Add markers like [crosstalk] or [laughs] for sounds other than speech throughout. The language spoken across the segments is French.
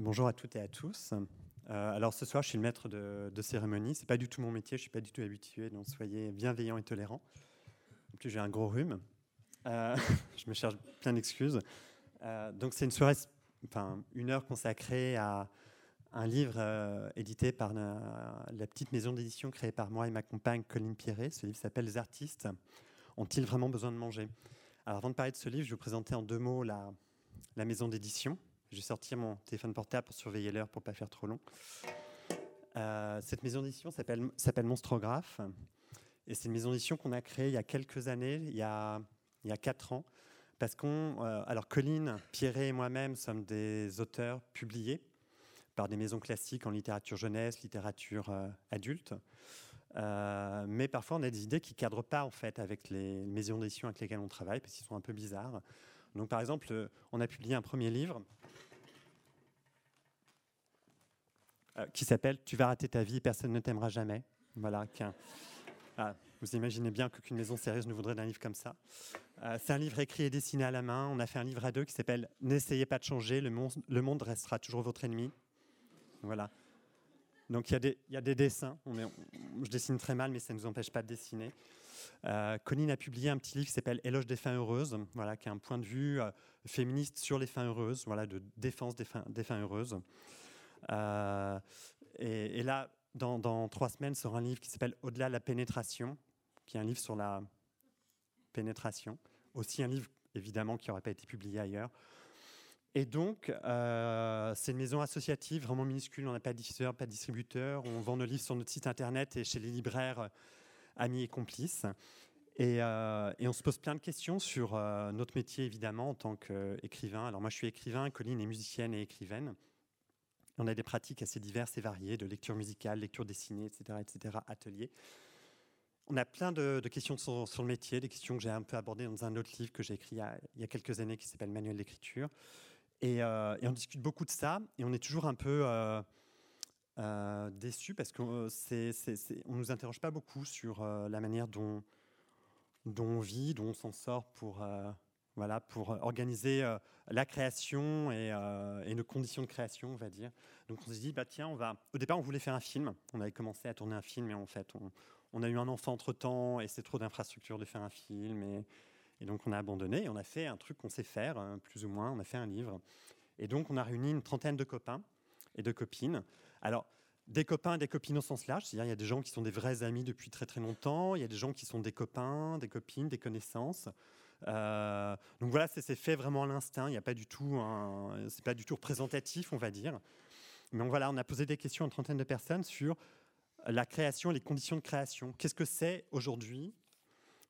Bonjour à toutes et à tous. Euh, alors ce soir, je suis le maître de, cérémonie. C'est pas du tout mon métier, je suis pas du tout habitué, donc soyez bienveillants et tolérants. En plus, j'ai un gros rhume. Euh, [laughs] je me cherche plein d'excuses. Euh, donc c'est une soirée, enfin une heure consacrée à un livre édité par la, petite maison d'édition créée par moi et ma compagne Colline Pierret. Ce livre s'appelle Les artistes ont-ils vraiment besoin de manger? Alors avant de parler de ce livre, je vais vous présenter en deux mots la maison d'édition. Je vais sortir mon téléphone portable pour surveiller l'heure pour ne pas faire trop long. Euh, cette maison d'édition s'appelle Monstrographe. Et c'est une maison d'édition qu'on a créée il y a quelques années, il y a, il y a quatre ans. Parce qu'on. Euh, alors, Colline, Pierret et moi-même sommes des auteurs publiés par des maisons classiques en littérature jeunesse, littérature euh, adulte. mais parfois, on a des idées qui ne cadrent pas en fait avec les maisons d'édition avec lesquelles on travaille, parce qu'ils sont un peu bizarres. Donc, par exemple, on a publié un premier livre Euh, qui s'appelle Tu vas rater ta vie, personne ne t'aimera jamais. Voilà. Ah, vous imaginez bien qu'aucune maison sérieuse ne voudrait d'un livre comme ça. Euh, c'est un livre écrit et dessiné à la main. On a fait un livre à deux qui s'appelle N'essayez pas de changer, le monde, restera toujours votre ennemi. Voilà. Donc il y, a des dessins. Je dessine très mal, mais ça ne nous empêche pas de dessiner. Euh, a publié un petit livre qui s'appelle Éloge des fins heureuses, voilà, qui a un point de vue euh, féministe sur les fins heureuses, voilà, de défense des fins, heureuses. Euh, et, là, dans, trois semaines, sort un livre qui s'appelle Au-delà de la pénétration, qui est un livre sur la pénétration. Aussi un livre, évidemment, qui n'aurait pas été publié ailleurs. Et donc, euh, c'est une maison associative vraiment minuscule. On n'a pas de diffuseur, pas de distributeur. On vend nos livres sur notre site internet et chez les libraires amis et complices. Et, et, on se pose plein de questions sur notre métier, évidemment, en tant qu'écrivain. Alors moi, je suis écrivain, Colline est musicienne et écrivaine. On a des pratiques assez diverses et variées, de lecture musicale, lecture dessinée, etc., etc., atelier. On a plein de, questions sur, le métier, des questions que j'ai un peu abordées dans un autre livre que j'ai écrit il y, a, quelques années qui s'appelle Manuel d'écriture. Euh, et, on discute beaucoup de ça, et on est toujours un peu euh, euh déçu parce qu'on ne nous interroge pas beaucoup sur euh, la manière dont, on vit, dont on s'en sort pour voilà, pour euh, organiser euh, la création euh, et, nos conditions de création, on va dire. Donc on s'est dit, bah tiens, on va. Au départ, on voulait faire un film. On avait commencé à tourner un film, et en fait, on, a eu un enfant entre temps, et c'est trop d'infrastructures de faire un film, et, donc on a abandonné. Et on a fait un truc qu'on sait faire, hein, plus ou moins. On a fait un livre, et donc on a réuni une trentaine de copains et de copines. Alors des copains des copines au sens large, c'est-à-dire il y a des gens qui sont des vrais amis depuis très très longtemps, il y a des gens qui sont des copains, des copines, des connaissances. Euh, donc voilà, c'est fait vraiment à l'instinct. Il n'y a pas du tout, c'est pas du tout représentatif, on va dire. Mais voilà, on a posé des questions à une trentaine de personnes sur la création, les conditions de création. Qu'est-ce que c'est aujourd'hui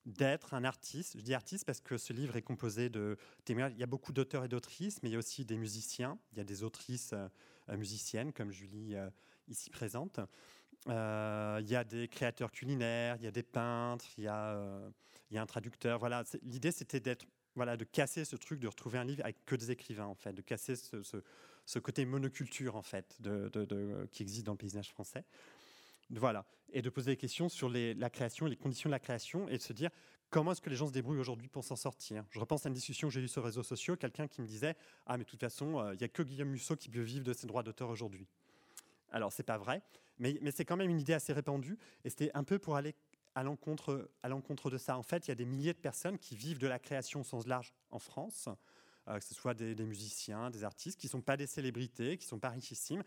d'être un artiste? Je dis artiste parce que ce livre est composé de Il y a beaucoup d'auteurs et d'autrices, mais il y a aussi des musiciens. Il y a des autrices euh, musiciennes comme Julie euh, ici présente. Euh, il y a des créateurs culinaires, il y a des peintres, il y euh, y a un traducteur. Voilà, l'idée c'était d'être, voilà, de casser ce truc, de retrouver un livre avec que des écrivains en fait, de casser ce, ce, côté monoculture en fait, de, de, qui existe dans le paysage français. Voilà, et de poser des questions sur la création, les conditions de la création, et de se dire comment est-ce que les gens se débrouillent aujourd'hui pour s'en sortir? Je repense à une discussion que j'ai eue sur les réseaux sociaux, quelqu'un qui me disait ah mais de toute façon, euh, il n'y a que Guillaume Musso qui peut vivre de ses droits d'auteur aujourd'hui. Alors, c'est pas vrai, mais, c'est quand même une idée assez répandue. Et c'était un peu pour aller à l'encontre, de ça. En fait, il y a des milliers de personnes qui vivent de la création au sens large en France, euh, que ce soit des, musiciens, des artistes, qui ne sont pas des célébrités, qui ne sont pas richissimes,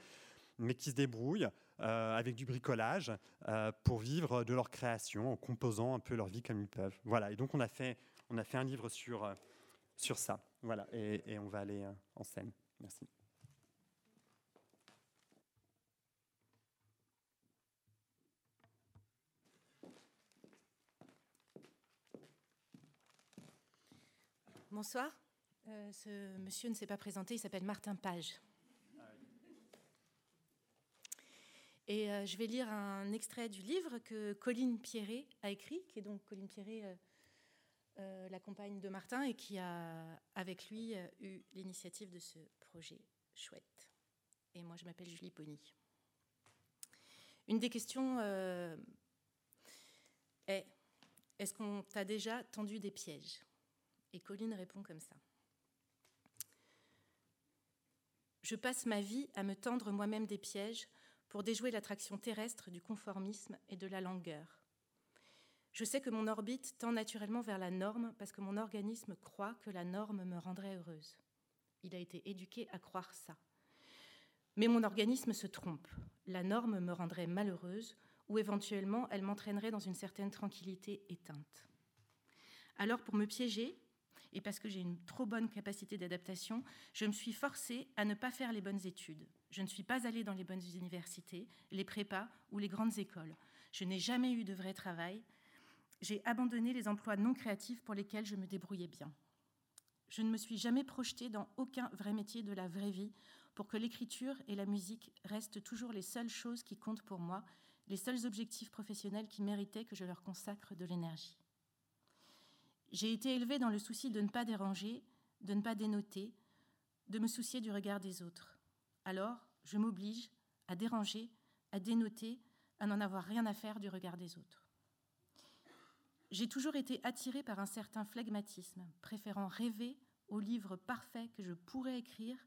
mais qui se débrouillent euh, avec du bricolage euh, pour vivre de leur création, en composant un peu leur vie comme ils peuvent. Voilà, et donc on a fait, on a fait un livre sur, sur ça. Voilà, et, on va aller en scène. Merci. Bonsoir. Euh, ce monsieur ne s'est pas présenté, il s'appelle Martin Page. Et euh, je vais lire un extrait du livre que Colline Pierret a écrit, qui est donc Colline Pierret, euh, la compagne de Martin, et qui a avec lui eu l'initiative de ce projet chouette. Et moi, je m'appelle Julie Pony. Une des questions est est-ce qu'on t'a déjà tendu des pièges? Et Colline répond comme ça. Je passe ma vie à me tendre moi-même des pièges pour déjouer l'attraction terrestre du conformisme et de la langueur. Je sais que mon orbite tend naturellement vers la norme parce que mon organisme croit que la norme me rendrait heureuse. Il a été éduqué à croire ça. Mais mon organisme se trompe. La norme me rendrait malheureuse ou éventuellement elle m'entraînerait dans une certaine tranquillité éteinte. Alors pour me piéger, et parce que j'ai une trop bonne capacité d'adaptation, je me suis forcée à ne pas faire les bonnes études. Je ne suis pas allée dans les bonnes universités, les prépas ou les grandes écoles. Je n'ai jamais eu de vrai travail. J'ai abandonné les emplois non créatifs pour lesquels je me débrouillais bien. Je ne me suis jamais projetée dans aucun vrai métier de la vraie vie pour que l'écriture et la musique restent toujours les seules choses qui comptent pour moi, les seuls objectifs professionnels qui méritaient que je leur consacre de l'énergie. J'ai été élevée dans le souci de ne pas déranger, de ne pas dénoter, de me soucier du regard des autres. Alors, je m'oblige à déranger, à dénoter, à n'en avoir rien à faire du regard des autres. J'ai toujours été attirée par un certain flegmatisme, préférant rêver au livre parfait que je pourrais écrire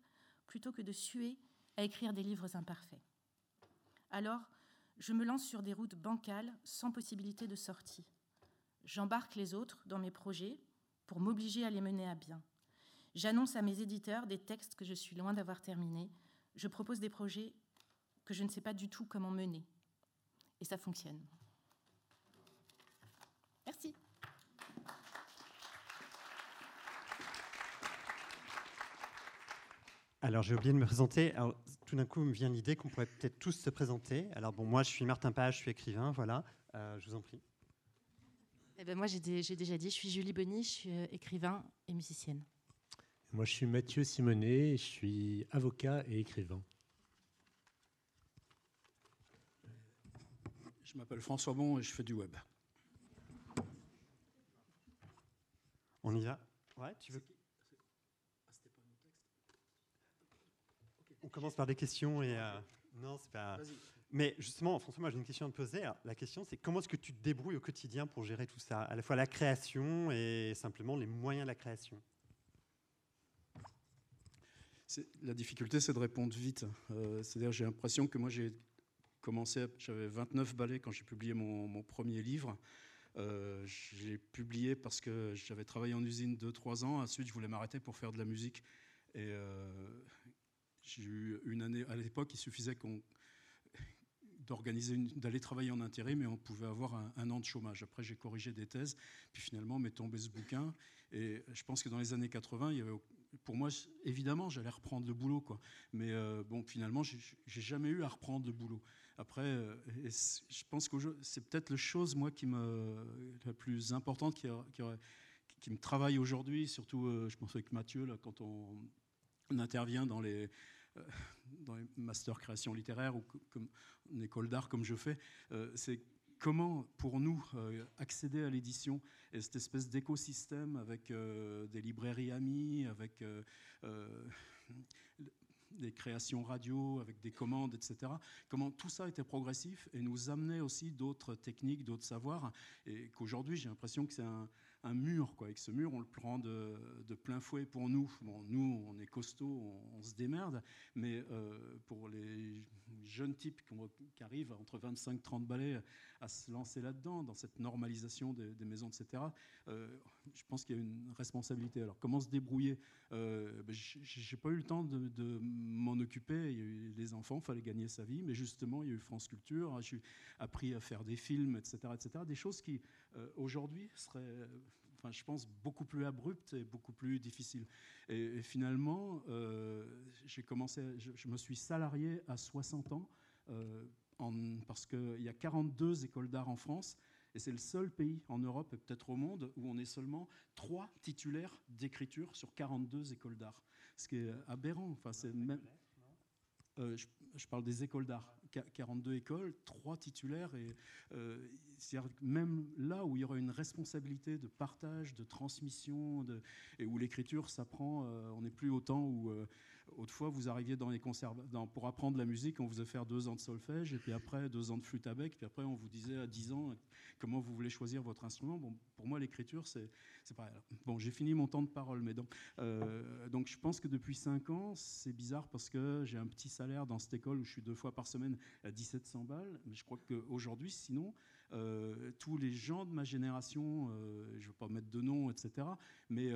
plutôt que de suer à écrire des livres imparfaits. Alors, je me lance sur des routes bancales sans possibilité de sortie. J'embarque les autres dans mes projets pour m'obliger à les mener à bien. J'annonce à mes éditeurs des textes que je suis loin d'avoir terminés. Je propose des projets que je ne sais pas du tout comment mener. Et ça fonctionne. Merci. Alors j'ai oublié de me présenter. Tout d'un coup me vient l'idée qu'on pourrait peut-être tous se présenter. Alors bon, moi je suis Martin Page, je suis écrivain, voilà. Euh, je vous en prie. Eh ben, moi j'ai déjà dit, je suis Julie Bonny, je suis euh, écrivain et musicienne. Moi je suis Mathieu Simonet, je suis avocat et écrivain. Je m'appelle François Bon et je fais du web. On y va? Ouais, tu veux On commence par des questions et. Euh, non, c'est pas. Mais justement, François, moi j'ai une question à te poser. la question, c'est comment est-ce que tu te débrouilles au quotidien pour gérer tout ça? À la fois la création et simplement les moyens de la création La difficulté, c'est de répondre vite. Euh, c'est-à-dire, j'ai l'impression que moi j'ai commencé, j'avais 29 ballets quand j'ai publié mon, premier livre. Euh, j'ai publié parce que j'avais travaillé en usine 2-3 ans. Ensuite, je voulais m'arrêter pour faire de la musique. Et, euh, j'ai eu une année, à l'époque, il suffisait qu'on d'aller travailler en intérim mais on pouvait avoir un, an de chômage. Après, j'ai corrigé des thèses, puis finalement, m'est tombé ce bouquin. Et je pense que dans les années 80, il y avait, pour moi, évidemment, j'allais reprendre le boulot, quoi. Mais euh, bon, finalement, j'ai jamais eu à reprendre le boulot. Après, euh, je pense que c'est peut-être la chose, moi, qui me, la plus importante, qui, qui, me travaille aujourd'hui, surtout, euh, je pense avec Mathieu, là, quand on, intervient dans les, dans les masters création littéraire ou comme une école d'art comme je fais, euh, c'est comment, pour nous, euh, accéder à l'édition et cette espèce d'écosystème avec des librairies amies, avec des créations radio, avec des commandes, etc. Comment tout ça était progressif et nous amenait aussi d'autres techniques, d'autres savoirs, et qu'aujourd'hui j'ai l'impression que c'est un, un mur. Quoi. Avec ce mur, on le prend de, plein fouet pour nous. Bon, nous, on est costaud, on, se démerde, mais euh, pour les jeunes types qui, arrivent entre 25 et 30 balais à se lancer là-dedans, dans cette normalisation des, maisons, etc., euh, je pense qu'il y a une responsabilité. Alors, comment se débrouiller euh, ben, J'ai pas eu le temps de, m'en occuper. Il y a eu les enfants, il fallait gagner sa vie, mais justement, il y a eu France Culture, j'ai appris à faire des films, etc., etc., des choses qui, euh, aujourd'hui, seraient enfin, je pense, beaucoup plus abrupte et beaucoup plus difficile. Et, finalement, euh, j'ai commencé, je, me suis salarié à 60 ans, en, parce qu'il y a 42 écoles d'art en France, et c'est le seul pays en Europe et peut-être au monde où on est seulement trois titulaires d'écriture sur 42 écoles d'art. Ce qui est aberrant. Enfin, c'est même, euh, je, parle des écoles d'art. 42 écoles, trois titulaires, et euh, même là où il y aura une responsabilité de partage, de transmission, de, et où l'écriture s'apprend, euh, on n'est plus autant où, autrefois, vous arriviez dans les conserves, pour apprendre la musique, on vous faisait faire deux ans de solfège, et puis après deux ans de flûte à bec, puis après on vous disait à 10 ans comment vous voulez choisir votre instrument. Bon, pour moi, l'écriture, c'est pareil. Bon, j'ai fini mon temps de parole, mais donc, euh, donc je pense que depuis 5 ans, c'est bizarre parce que j'ai un petit salaire dans cette école où je suis deux fois par semaine à 1700 balles, mais je crois qu'aujourd'hui, sinon, euh, tous les gens de ma génération, euh, je ne veux pas mettre de nom, etc., mais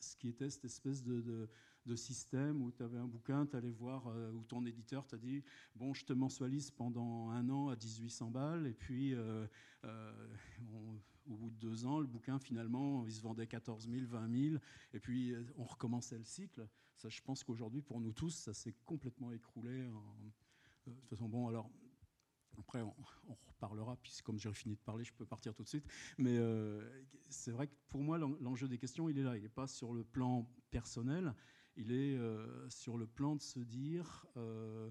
ce qui était cette espèce de de système où tu avais un bouquin, tu allais voir, euh, où ton éditeur t'a dit Bon, je te mensualise pendant un an à 1800 balles, et puis euh, euh, au bout de deux ans, le bouquin, finalement, il se vendait 14 000, 20 000, et puis on recommençait le cycle. Ça, je pense qu'aujourd'hui, pour nous tous, ça s'est complètement écroulé. de toute façon, bon, alors. Après, on, reparlera, puisque comme j'ai fini de parler, je peux partir tout de suite. Mais c'est vrai que pour moi, l'enjeu des questions, il est là. Il n'est pas sur le plan personnel, il est euh, sur le plan de se dire, euh,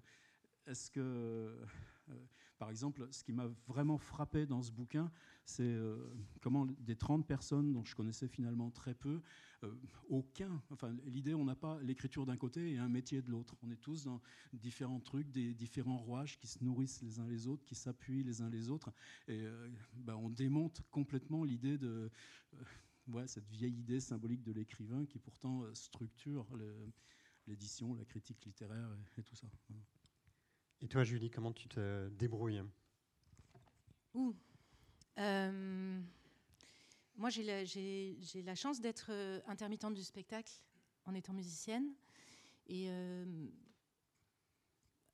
est-ce que, euh, par exemple, ce qui m'a vraiment frappé dans ce bouquin, c'est comment des 30 personnes dont je connaissais finalement très peu, aucun, enfin l'idée, on n'a pas l'écriture d'un côté et un métier de l'autre. On est tous dans différents trucs, des différents rouages qui se nourrissent les uns les autres, qui s'appuient les uns les autres, et ben, on démonte complètement l'idée de cette vieille idée symbolique de l'écrivain qui pourtant euh, structure l'édition, la critique littéraire et, tout ça. Et toi, Julie, comment tu te débrouilles euh, Moi, j'ai la, la, chance d'être euh, intermittente du spectacle en étant musicienne. Et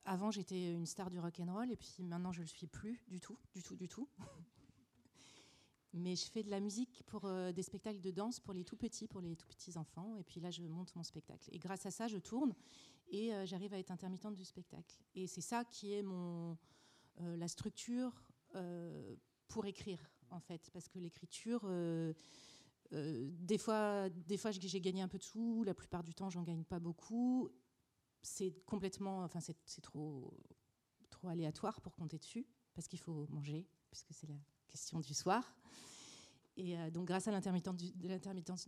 avant, j'étais une star du rock and roll, et puis maintenant, je le suis plus du tout, du tout, du tout. Mais je fais de la musique pour euh, des spectacles de danse pour les tout petits, pour les tout petits enfants. Et puis là, je monte mon spectacle. Et grâce à ça, je tourne et euh, j'arrive à être intermittente du spectacle. Et c'est ça qui est mon, euh, la structure pour écrire, en fait. Parce que l'écriture, des fois, des fois j'ai gagné un peu de sous. La plupart du temps, j'en gagne pas beaucoup. C'est complètement, enfin, c'est trop, trop aléatoire pour compter dessus parce qu'il faut manger, puisque c'est la question du soir. Et euh, donc, grâce à l'intermittence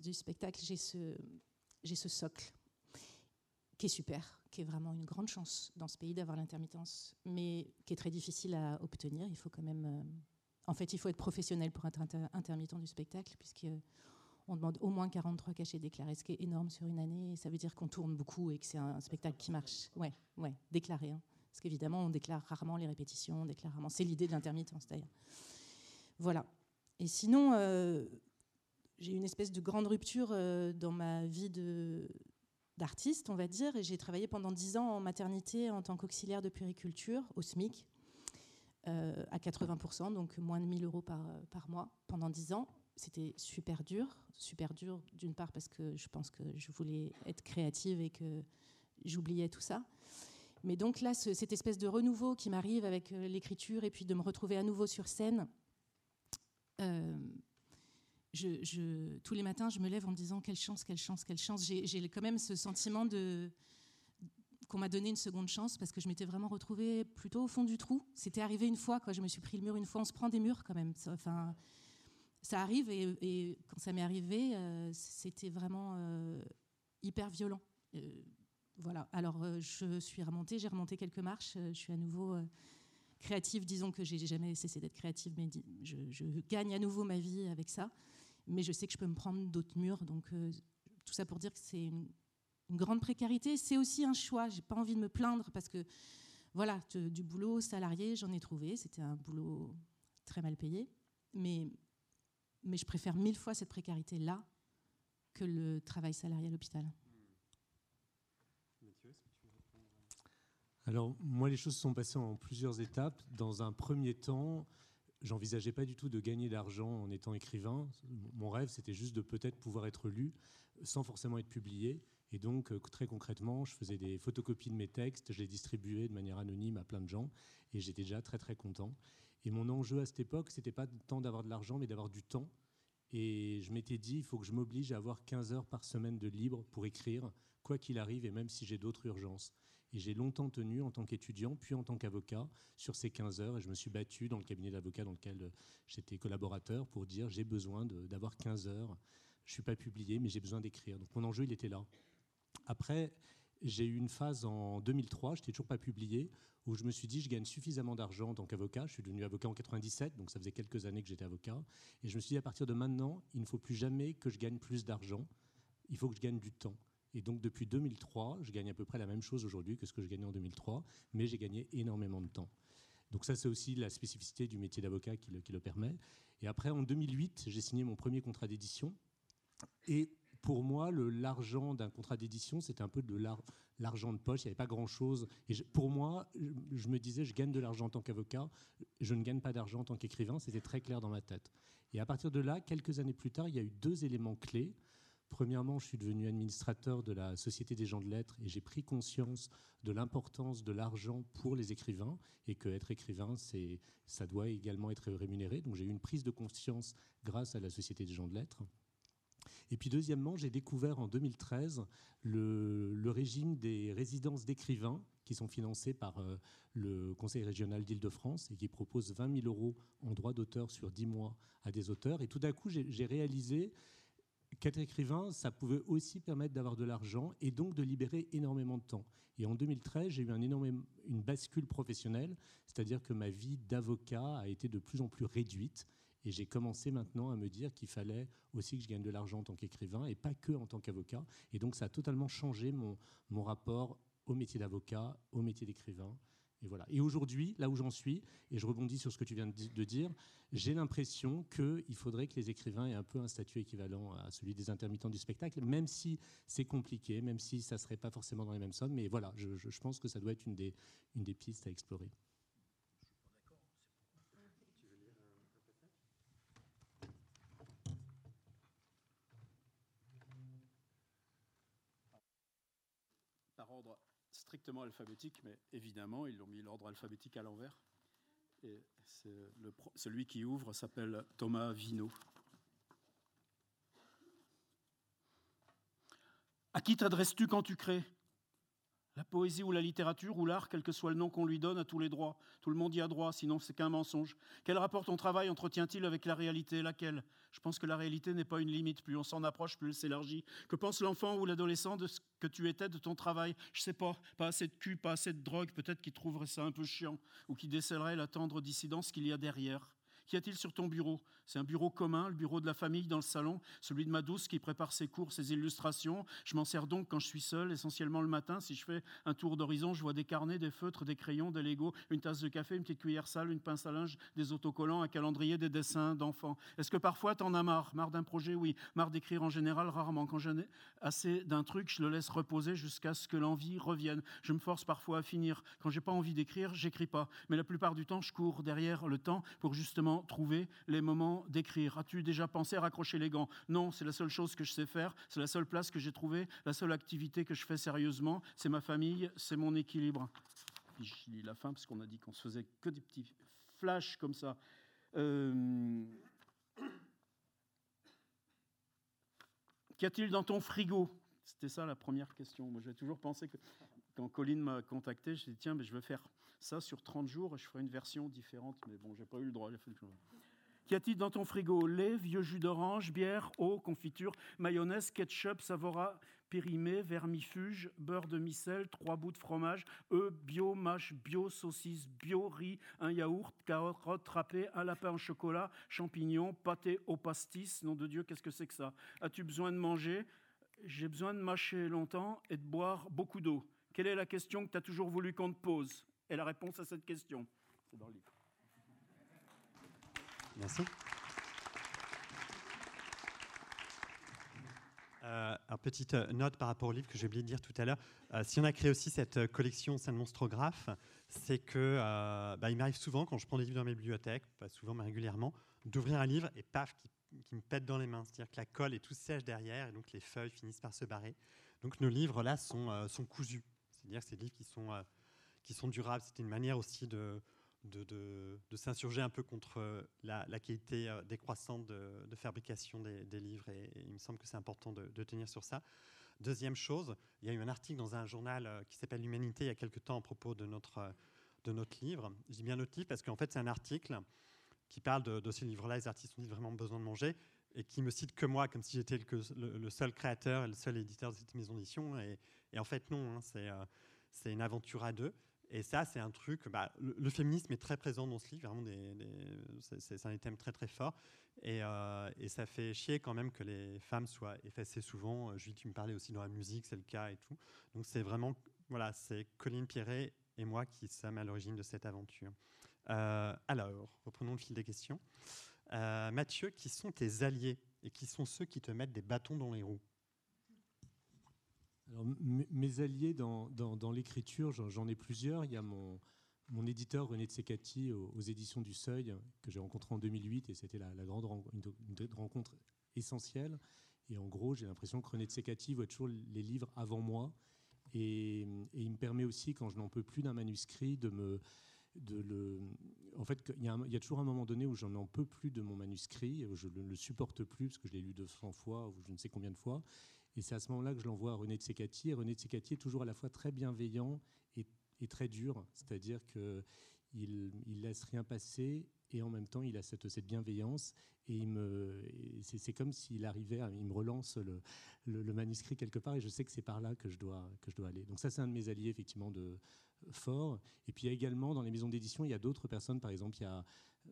du, spectacle, j'ai ce, socle qui est super, qui est vraiment une grande chance dans ce pays d'avoir l'intermittence, mais qui est très difficile à obtenir. Il faut quand même. Euh, en fait, il faut être professionnel pour être intermittent du spectacle, puisqu'on demande au moins 43 cachets déclarés, ce qui est énorme sur une année. Ça veut dire qu'on tourne beaucoup et que c'est un spectacle qui marche. Ouais, ouais, déclaré. Hein. Parce qu'évidemment, on déclare rarement les répétitions, on déclare rarement. C'est l'idée de l'intermittence d'ailleurs. Voilà. Et sinon, euh, j'ai une espèce de grande rupture euh, dans ma vie d'artiste, on va dire, et j'ai travaillé pendant dix ans en maternité en tant qu'auxiliaire de puériculture au SMIC, euh, à 80%, donc moins de 1000 euros par mois, pendant dix ans. C'était super dur, super dur d'une part parce que je pense que je voulais être créative et que j'oubliais tout ça. Mais donc là, cette espèce de renouveau qui m'arrive avec l'écriture et puis de me retrouver à nouveau sur scène, euh, tous les matins, je me lève en me disant quelle chance, quelle chance, quelle chance. J'ai quand même ce sentiment de qu'on m'a donné une seconde chance parce que je m'étais vraiment retrouvée plutôt au fond du trou. C'était arrivé une fois, quoi. Je me suis pris le mur une fois. On se prend des murs quand même. Enfin, ça arrive et, quand ça m'est arrivé, euh, c'était vraiment euh, hyper violent. Voilà. Alors je suis remontée, j'ai remonté quelques marches. je suis à nouveau créative, disons que j'ai jamais cessé d'être créative, mais je, gagne à nouveau ma vie avec ça. Mais je sais que je peux me prendre d'autres murs. Donc, euh, tout ça pour dire que c'est une, grande précarité. C'est aussi un choix. J'ai pas envie de me plaindre parce que, voilà, du boulot salarié, j'en ai trouvé. C'était un boulot très mal payé. Mais, mais je préfère mille fois cette précarité-là que le travail salarié à l'hôpital. Alors, moi, les choses se sont passées en plusieurs étapes. Dans un premier temps, j'envisageais pas du tout de gagner d'argent en étant écrivain. Mon rêve, c'était juste de peut-être pouvoir être lu sans forcément être publié. Et donc, euh, très concrètement, je faisais des photocopies de mes textes, je les distribuais de manière anonyme à plein de gens, et j'étais déjà très très content. Et mon enjeu à cette époque, c'était pas tant d'avoir de l'argent, mais d'avoir du temps. Et je m'étais dit, il faut que je m'oblige à avoir 15 heures par semaine de libre pour écrire, quoi qu'il arrive, et même si j'ai d'autres urgences. Et j'ai longtemps tenu en tant qu'étudiant, puis en tant qu'avocat, sur ces 15 heures. Et je me suis battu dans le cabinet d'avocat dans lequel euh, j'étais collaborateur pour dire j'ai besoin d'avoir 15 heures. Je ne suis pas publié, mais j'ai besoin d'écrire. Donc mon enjeu, il était là. Après, j'ai eu une phase en 2003, je n'étais toujours pas publié, où je me suis dit, je gagne suffisamment d'argent en tant qu'avocat. Je suis devenu avocat en 97, donc ça faisait quelques années que j'étais avocat. Et je me suis dit, à partir de maintenant, il ne faut plus jamais que je gagne plus d'argent. Il faut que je gagne du temps. Et donc depuis 2003, je gagne à peu près la même chose aujourd'hui que ce que je gagnais en 2003, mais j'ai gagné énormément de temps. Donc ça, c'est aussi la spécificité du métier d'avocat qui le, permet. Et après, en 2008, j'ai signé mon premier contrat d'édition. Et pour moi, l'argent d'un contrat d'édition, c'était un peu de l'argent de poche. Il n'y avait pas grand-chose. Et pour moi, je me disais, je gagne de l'argent en tant qu'avocat, je ne gagne pas d'argent en tant qu'écrivain. C'était très clair dans ma tête. Et à partir de là, quelques années plus tard, il y a eu deux éléments clés. Premièrement, je suis devenu administrateur de la Société des gens de lettres et j'ai pris conscience de l'importance de l'argent pour les écrivains et que être écrivain, ça doit également être rémunéré. Donc j'ai eu une prise de conscience grâce à la Société des gens de lettres. Et puis deuxièmement, j'ai découvert en 2013 le, régime des résidences d'écrivains qui sont financées par euh, le Conseil régional d'Île-de-France et qui proposent 20 000 euros en droit d'auteur sur 10 mois à des auteurs. Et tout d'un coup, j'ai réalisé qu'être écrivain, ça pouvait aussi permettre d'avoir de l'argent et donc de libérer énormément de temps. Et en 2013, j'ai eu une bascule professionnelle, c'est-à-dire que ma vie d'avocat a été de plus en plus réduite. Et j'ai commencé maintenant à me dire qu'il fallait aussi que je gagne de l'argent en tant qu'écrivain et pas que en tant qu'avocat. Et donc ça a totalement changé mon rapport au métier d'avocat, au métier d'écrivain. Et voilà. Et aujourd'hui, là où j'en suis, et je rebondis sur ce que tu viens de dire, j'ai l'impression qu'il faudrait que les écrivains aient un peu un statut équivalent à celui des intermittents du spectacle, même si c'est compliqué, même si ça ne serait pas forcément dans les mêmes sommes. Mais voilà, je, pense que ça doit être une des pistes à explorer. Strictement alphabétique, mais évidemment, ils ont mis l'ordre alphabétique à l'envers. Et celui qui ouvre s'appelle Thomas Vino. À qui t'adresses-tu quand tu crées? La poésie ou la littérature ou l'art, quel que soit le nom qu'on lui donne, a tous les droits. Tout le monde y a droit, sinon c'est qu'un mensonge. Quel rapport ton travail entretient-il avec la réalité? Laquelle? Je pense que la réalité n'est pas une limite. Plus on s'en approche, plus elle s'élargit. Que pense l'enfant ou l'adolescent de ce que tu étais, de ton travail? Je sais pas. Pas assez de cul, pas assez de drogue. Peut-être qu'il trouverait ça un peu chiant ou qu'il décèlerait la tendre dissidence qu'il y a derrière. Qu'y a-t-il sur ton bureau? C'est un bureau commun, le bureau de la famille dans le salon, celui de ma douce qui prépare ses cours, ses illustrations. Je m'en sers donc quand je suis seul, essentiellement le matin. Si je fais un tour d'horizon, je vois des carnets, des feutres, des crayons, des Legos, une tasse de café, une petite cuillère sale, une pince à linge, des autocollants, un calendrier, des dessins d'enfants. Est-ce que parfois t'en as marre? Marre d'un projet Oui. Marre d'écrire en général Rarement. Quand j'en ai assez d'un truc, je le laisse reposer jusqu'à ce que l'envie revienne. Je me force parfois à finir. Quand j'ai pas envie d'écrire, j'écris pas. Mais la plupart du temps, je cours derrière le temps pour justement trouver les moments d'écrire. As-tu déjà pensé à raccrocher les gants? Non, c'est la seule chose que je sais faire, c'est la seule place que j'ai trouvée, la seule activité que je fais sérieusement, c'est ma famille, c'est mon équilibre. je lis la fin parce qu'on a dit qu'on se faisait que des petits flashs comme ça. Euh, Qu'y a-t-il dans ton frigo? C'était ça la première question. Moi, j'ai toujours pensé que quand Colline m'a contacté, je dit tiens, mais je veux faire ça sur 30 jours je ferai une version différente. Mais bon, j'ai pas eu le droit. Qu'y a-t-il dans ton frigo? Lait, vieux jus d'orange, bière, eau, confiture, mayonnaise, ketchup, savora périmé, vermifuge, beurre de micelle, trois bouts de fromage, œufs, bio, mâche, bio, saucisse, bio, riz, un yaourt, carottes râpées, un lapin en chocolat, champignons, pâté au pastis. Nom de Dieu, qu'est-ce que c'est que ça? As-tu besoin de manger? J'ai besoin de mâcher longtemps et de boire beaucoup d'eau. Quelle est la question que tu as toujours voulu qu'on te pose? Et la réponse à cette question, c'est dans le livre. Merci. Euh, petite euh, note par rapport au livre que j'ai oublié de dire tout à l'heure. Euh, si on a créé aussi cette euh, collection Saint monstrographe, c'est que bah, il m'arrive souvent, quand je prends des livres dans mes bibliothèques, pas souvent mais régulièrement, d'ouvrir un livre et paf, qui, me pète dans les mains. C'est-à-dire que la colle est tout sèche derrière et donc les feuilles finissent par se barrer. Donc nos livres là sont, sont cousus. C'est-à-dire ces livres qui sont, qui sont durables. C'était une manière aussi de, de, s'insurger un peu contre euh, la, qualité euh, décroissante de, fabrication des, livres et, il me semble que c'est important de, tenir sur ça. Deuxième chose, il y a eu un article dans un journal euh, qui s'appelle L'Humanité il y a quelque temps à propos de notre, de notre livre. Je dis bien notre livre parce qu'en fait c'est un article qui parle de, ces livres-là, les artistes ont vraiment besoin de manger, et qui me cite que moi, comme si j'étais le, seul créateur et le seul éditeur de cette maison d'édition. Et, Et en fait, non, hein, c'est une aventure à deux. Et ça, c'est un truc. Bah, le, féminisme est très présent dans ce livre, vraiment, des, c'est un thème très très fort. Et, et, ça fait chier quand même que les femmes soient effacées souvent. Julie, tu me parlais aussi dans la musique, c'est le cas et tout. Donc c'est vraiment, voilà, c'est Colline Pierret et moi qui sommes à l'origine de cette aventure. alors, reprenons le fil des questions. Mathieu, qui sont tes alliés et qui sont ceux qui te mettent des bâtons dans les roues? Mes alliés dans, l'écriture, j'en ai plusieurs. Il y a mon, éditeur René Tsekati aux, aux, éditions du Seuil, que j'ai rencontré en 2008, et c'était la, grande une, rencontre essentielle. Et en gros, j'ai l'impression que René Tsekati voit toujours les livres avant moi. Et, il me permet aussi, quand je n'en peux plus d'un manuscrit, de me. En fait, il y, a toujours un moment donné où j'en peux plus de mon manuscrit, où je ne le supporte plus parce que je l'ai lu 200 fois ou je ne sais combien de fois. Et c'est à ce moment-là que je l'envoie à René Tsekati. Et René Tsekati est toujours à la fois très bienveillant et, très dur, c'est-à-dire qu'il il laisse rien passer et en même temps il a cette, bienveillance. Et c'est comme s'il arrivait il me relance le, le, manuscrit quelque part. Et je sais que c'est par là que je dois que je dois aller. Donc ça c'est un de mes alliés effectivement de fort. Et puis il y a également dans les maisons d'édition il y a d'autres personnes. Par exemple il y a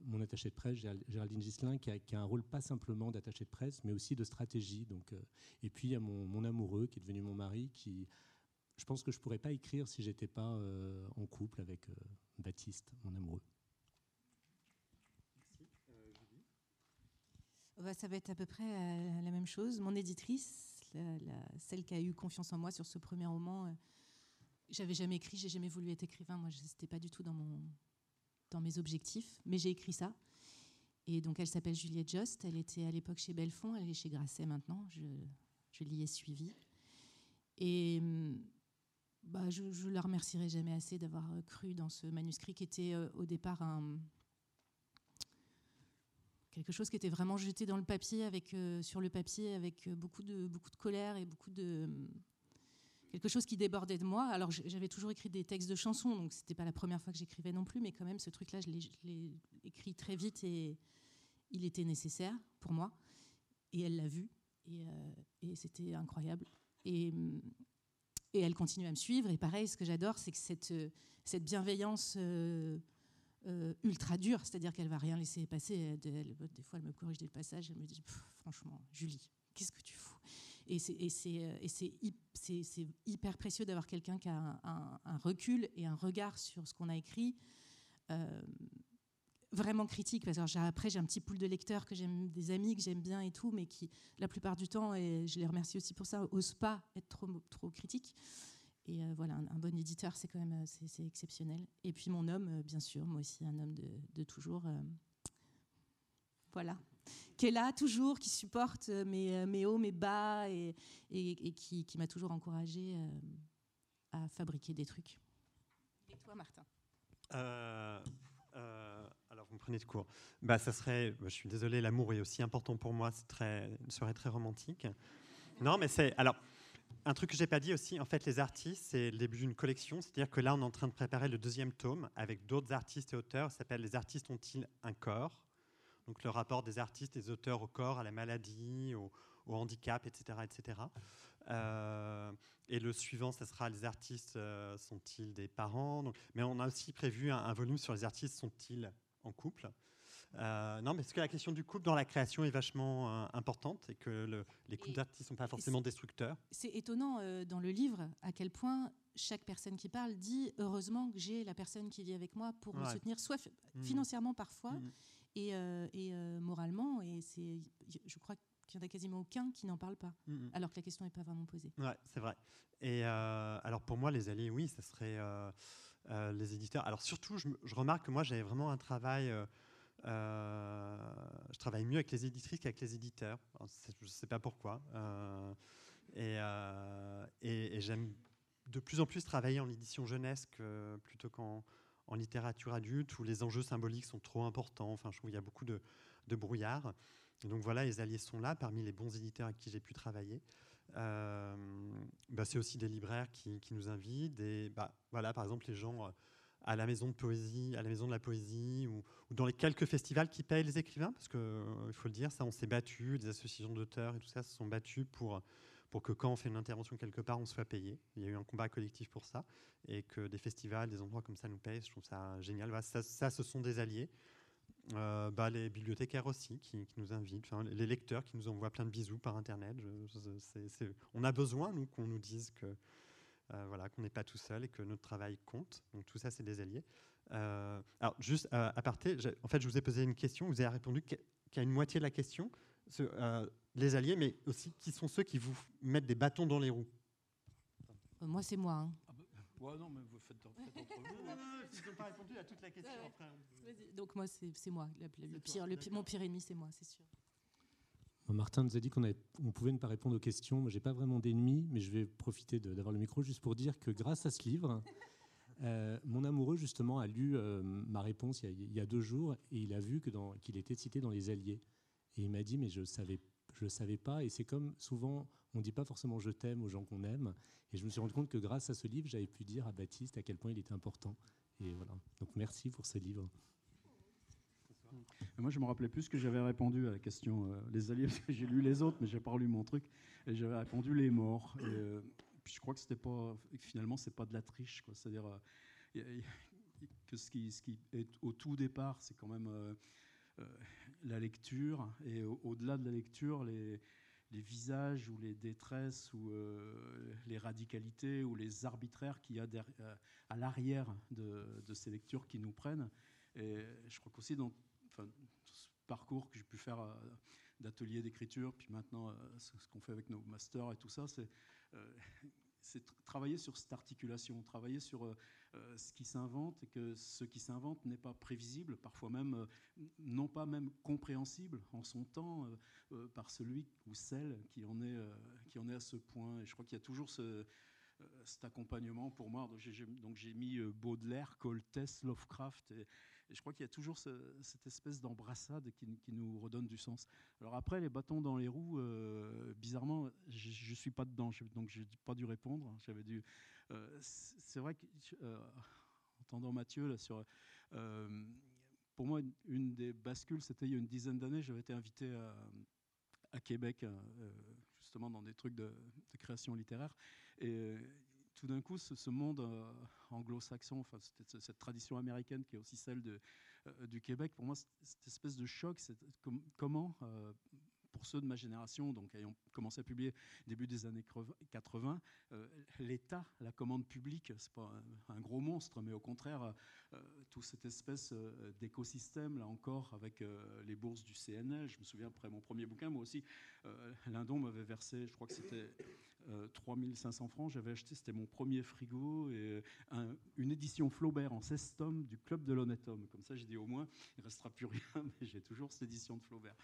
mon attaché de presse, Géraldine Gislin, qui a, un rôle pas simplement d'attaché de presse, mais aussi de stratégie. Donc, euh, et puis il y a mon, amoureux, qui est devenu mon mari, qui, je pense que je pourrais pas écrire si j'étais pas euh, en couple avec euh, Baptiste, mon amoureux. Bah, ça va être à peu près la même chose. Mon éditrice, celle qui a eu confiance en moi sur ce premier roman, j'avais jamais écrit, j'ai jamais voulu être écrivain. Moi, n'était pas du tout dans mon dans mes objectifs, mais j'ai écrit ça. Et donc elle s'appelle Juliette Jost, elle était à l'époque chez Belfond, elle est chez Grasset maintenant, je, l'y ai suivie. Et bah, je ne la remercierai jamais assez d'avoir cru dans ce manuscrit qui était euh, au départ quelque chose qui était vraiment jeté dans le papier, avec, euh, sur le papier avec euh, beaucoup de, beaucoup de colère et beaucoup de, quelque chose qui débordait de moi. Alors j'avais toujours écrit des textes de chansons, donc c'était pas la première fois que j'écrivais non plus, mais quand même ce truc-là, je l'ai écrit très vite et il était nécessaire pour moi. Et elle l'a vu et, euh, c'était incroyable. Et, et, elle continue à me suivre. Et pareil, ce que j'adore, c'est que cette, cette bienveillance euh, euh, ultra dure, c'est-à-dire qu'elle va rien laisser passer. des fois, elle me corrige des passages, elle me dit franchement, Julie, qu'est-ce que tu fous? Et c'est hyper précieux d'avoir quelqu'un qui a un, recul et un regard sur ce qu'on a écrit. Euh, vraiment critique. Parce que après j'ai un petit pool de lecteurs que j'aime des amis que j'aime bien et tout mais qui la plupart du temps et je les remercie aussi pour ça osent pas être trop trop critiques. Et euh, voilà un, bon éditeur c'est quand même euh, c'est exceptionnel. Et puis mon homme bien sûr moi aussi un homme de toujours voilà qui est là toujours, qui supporte mes, euh, mes hauts, mes bas et, et, qui, qui m'a toujours encouragé euh, à fabriquer des trucs. Et toi, Martin? Euh, alors, vous me prenez de court. Bah, ça serait, je suis désolé, l'amour est aussi important pour moi, c'est très, serait très romantique. Non, mais c'est. Alors, un truc que j'ai pas dit aussi, en fait, les artistes, c'est le début d'une collection. C'est-à-dire que là, on est en train de préparer le deuxième tome avec d'autres artistes et auteurs. Ça s'appelle Les artistes ont-ils un corps? Donc le rapport des artistes, des auteurs au corps, à la maladie, au, handicap, etc. etc. Euh, et le suivant, ce sera les artistes euh, sont-ils des parents? Mais on a aussi prévu un, volume sur les artistes sont-ils en couple? Euh, non, mais parce que la question du couple dans la création est vachement importante et que les couples d'artistes ne sont pas forcément destructeurs. C'est étonnant dans le livre à quel point chaque personne qui parle dit heureusement que j'ai la personne qui vit avec moi pour me soutenir, soit mmh. financièrement parfois, mmh et, euh, euh, moralement. Et c'est, je crois qu'il n'y en a quasiment aucun qui n'en parle pas, mm, mm. alors que la question n'est pas vraiment posée. Ouais, c'est vrai. Et euh, alors pour moi, les alliés, oui, ça serait les éditeurs. Alors surtout, je, remarque que moi, j'avais vraiment un travail. je travaille mieux avec les éditrices qu'avec les éditeurs. je ne sais pas pourquoi. et, et, j'aime de plus en plus travailler en édition jeunesse que, plutôt qu'en en littérature adulte où les enjeux symboliques sont trop importants. Enfin, je trouve qu'il y a beaucoup de, brouillard. donc voilà, les alliés sont là parmi les bons éditeurs avec qui j'ai pu travailler. Euh, bah, c'est aussi des libraires qui, nous invitent. Des, bah, voilà, par exemple, les gens euh, à la maison de poésie, à la maison de la poésie, ou, dans les quelques festivals qui payent les écrivains, parce qu'il euh, faut le dire, ça, on s'est battu, des associations d'auteurs et tout ça se sont battus pour pour que quand on fait une intervention quelque part, on soit payé. Il y a eu un combat collectif pour ça, et que des festivals, des endroits comme ça nous payent, je trouve ça génial. ça, ça, ce sont des alliés. Euh, bah, les bibliothécaires aussi qui, nous invitent, les lecteurs qui nous envoient plein de bisous par Internet. on a besoin, nous, qu'on nous dise que euh, voilà, qu'on n'est pas tout seul et que notre travail compte. Donc tout ça, c'est des alliés. Euh, alors juste à partir, en fait, je vous ai posé une question, vous avez répondu qu'à une moitié de la question, les alliés, mais aussi qui sont ceux qui vous mettent des bâtons dans les roues. moi, c'est moi. Hein. Ouais, non, mais vous faites, faites entre vous. [laughs] Ils n'ont pas répondu à toute la question. Donc moi, c'est moi. Le, pire, le, mon pire ennemi, c'est moi, c'est sûr. Martin nous a dit qu'on on pouvait ne pas répondre aux questions. Moi, j'ai pas vraiment d'ennemis, mais je vais profiter d'avoir le micro juste pour dire que grâce à ce livre, [laughs] euh, mon amoureux justement a lu euh, ma réponse il y, a, deux jours et il a vu que qu'il était cité dans les Alliés. Et il m'a dit mais je savais je savais pas. Et c'est comme souvent, on ne dit pas forcément je t'aime aux gens qu'on aime. Et je me suis rendu compte que grâce à ce livre, j'avais pu dire à Baptiste à quel point il était important. Et voilà. Donc merci pour ce livre. Moi, je me rappelais plus que j'avais répondu à la question euh, les alliés, [laughs] parce que j'ai lu les autres, mais j'ai pas lu mon truc. Et j'avais répondu les morts. Euh, je crois que c'était pas, finalement, c'est pas de la triche. C'est-à-dire euh, que ce qui, ce qui, est au tout départ, c'est quand même la lecture. Et au-delà de la lecture, les, visages ou les détresses ou euh, les radicalités ou les arbitraires qu'il y a euh, à l'arrière de, ces lectures qui nous prennent. Et je crois qu'aussi dans ce parcours que j'ai pu faire euh, d'atelier d'écriture, puis maintenant ce, qu'on fait avec nos masters et tout ça, c'est [laughs] c'est travailler sur cette articulation, travailler sur euh, euh, ce qui s'invente et que ce qui s'invente n'est pas prévisible, parfois même euh, non pas même compréhensible en son temps par celui ou celle qui en est qui en est à ce point. Et je crois qu'il y a toujours ce, cet accompagnement pour moi. Donc j'ai mis Baudelaire, Coltès, Lovecraft et, je crois qu'il y a toujours cette espèce d'embrassade qui, nous redonne du sens. Alors après, les bâtons dans les roues, euh, bizarrement, je ne suis pas dedans, donc je n'ai pas dû répondre. J'avais dû. Euh, c'est vrai que, euh, [laughs] entendant Mathieu là sur. pour moi, une, des bascules, c'était il y a une dizaine d'années, j'avais été invité à, Québec, justement dans des trucs de, création littéraire. Et tout d'un coup, ce, monde euh, anglo-saxon, enfin, cette, tradition américaine qui est aussi celle de, euh, du Québec, pour moi, cette espèce de choc, comment, euh, pour ceux de ma génération, donc ayant commencé à publier début des années 80, l'État, la commande publique, c'est pas un, gros monstre, mais au contraire, toute cette espèce d'écosystème, là encore, avec les bourses du CNL. Je me souviens, après mon premier bouquin, moi aussi, Lindon m'avait versé, je crois que c'était 3500 euh, francs. J'avais acheté, c'était mon premier frigo, et une édition Flaubert en 16 tomes du Club de l'Honnête Homme. Comme ça, j'ai dit au moins, il ne restera plus rien, [laughs] mais j'ai toujours cette édition de Flaubert.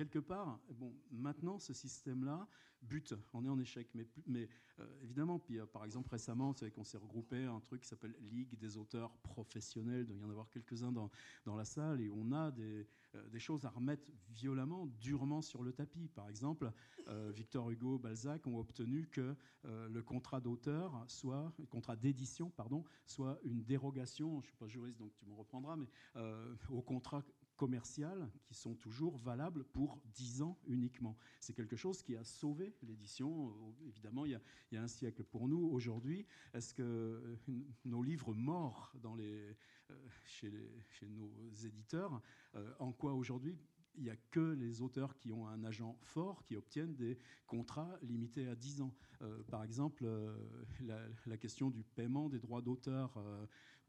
Quelque part, bon, maintenant, ce système-là bute, on est en échec. Mais, euh, évidemment, puis euh, par exemple, récemment, c'est qu'on s'est regroupé un truc qui s'appelle Ligue des auteurs professionnels, il doit y en avoir quelques-uns dans, dans la salle, et on a des, euh, des choses à remettre violemment, durement sur le tapis. Par exemple, Victor Hugo, Balzac ont obtenu que le contrat d'auteur soit, contrat d'édition, pardon, soit une dérogation, je ne suis pas juriste donc tu me reprendras, mais au contrat commerciales qui sont toujours valables pour 10 ans uniquement. C'est quelque chose qui a sauvé l'édition, évidemment, il y, a, un siècle. Pour nous, aujourd'hui, est-ce que euh, nos livres morts dans les, euh, chez, nos éditeurs, euh, en quoi aujourd'hui il n'y a que les auteurs qui ont un agent fort qui obtiennent des contrats limités à 10 ans? par exemple, la, question du paiement des droits d'auteur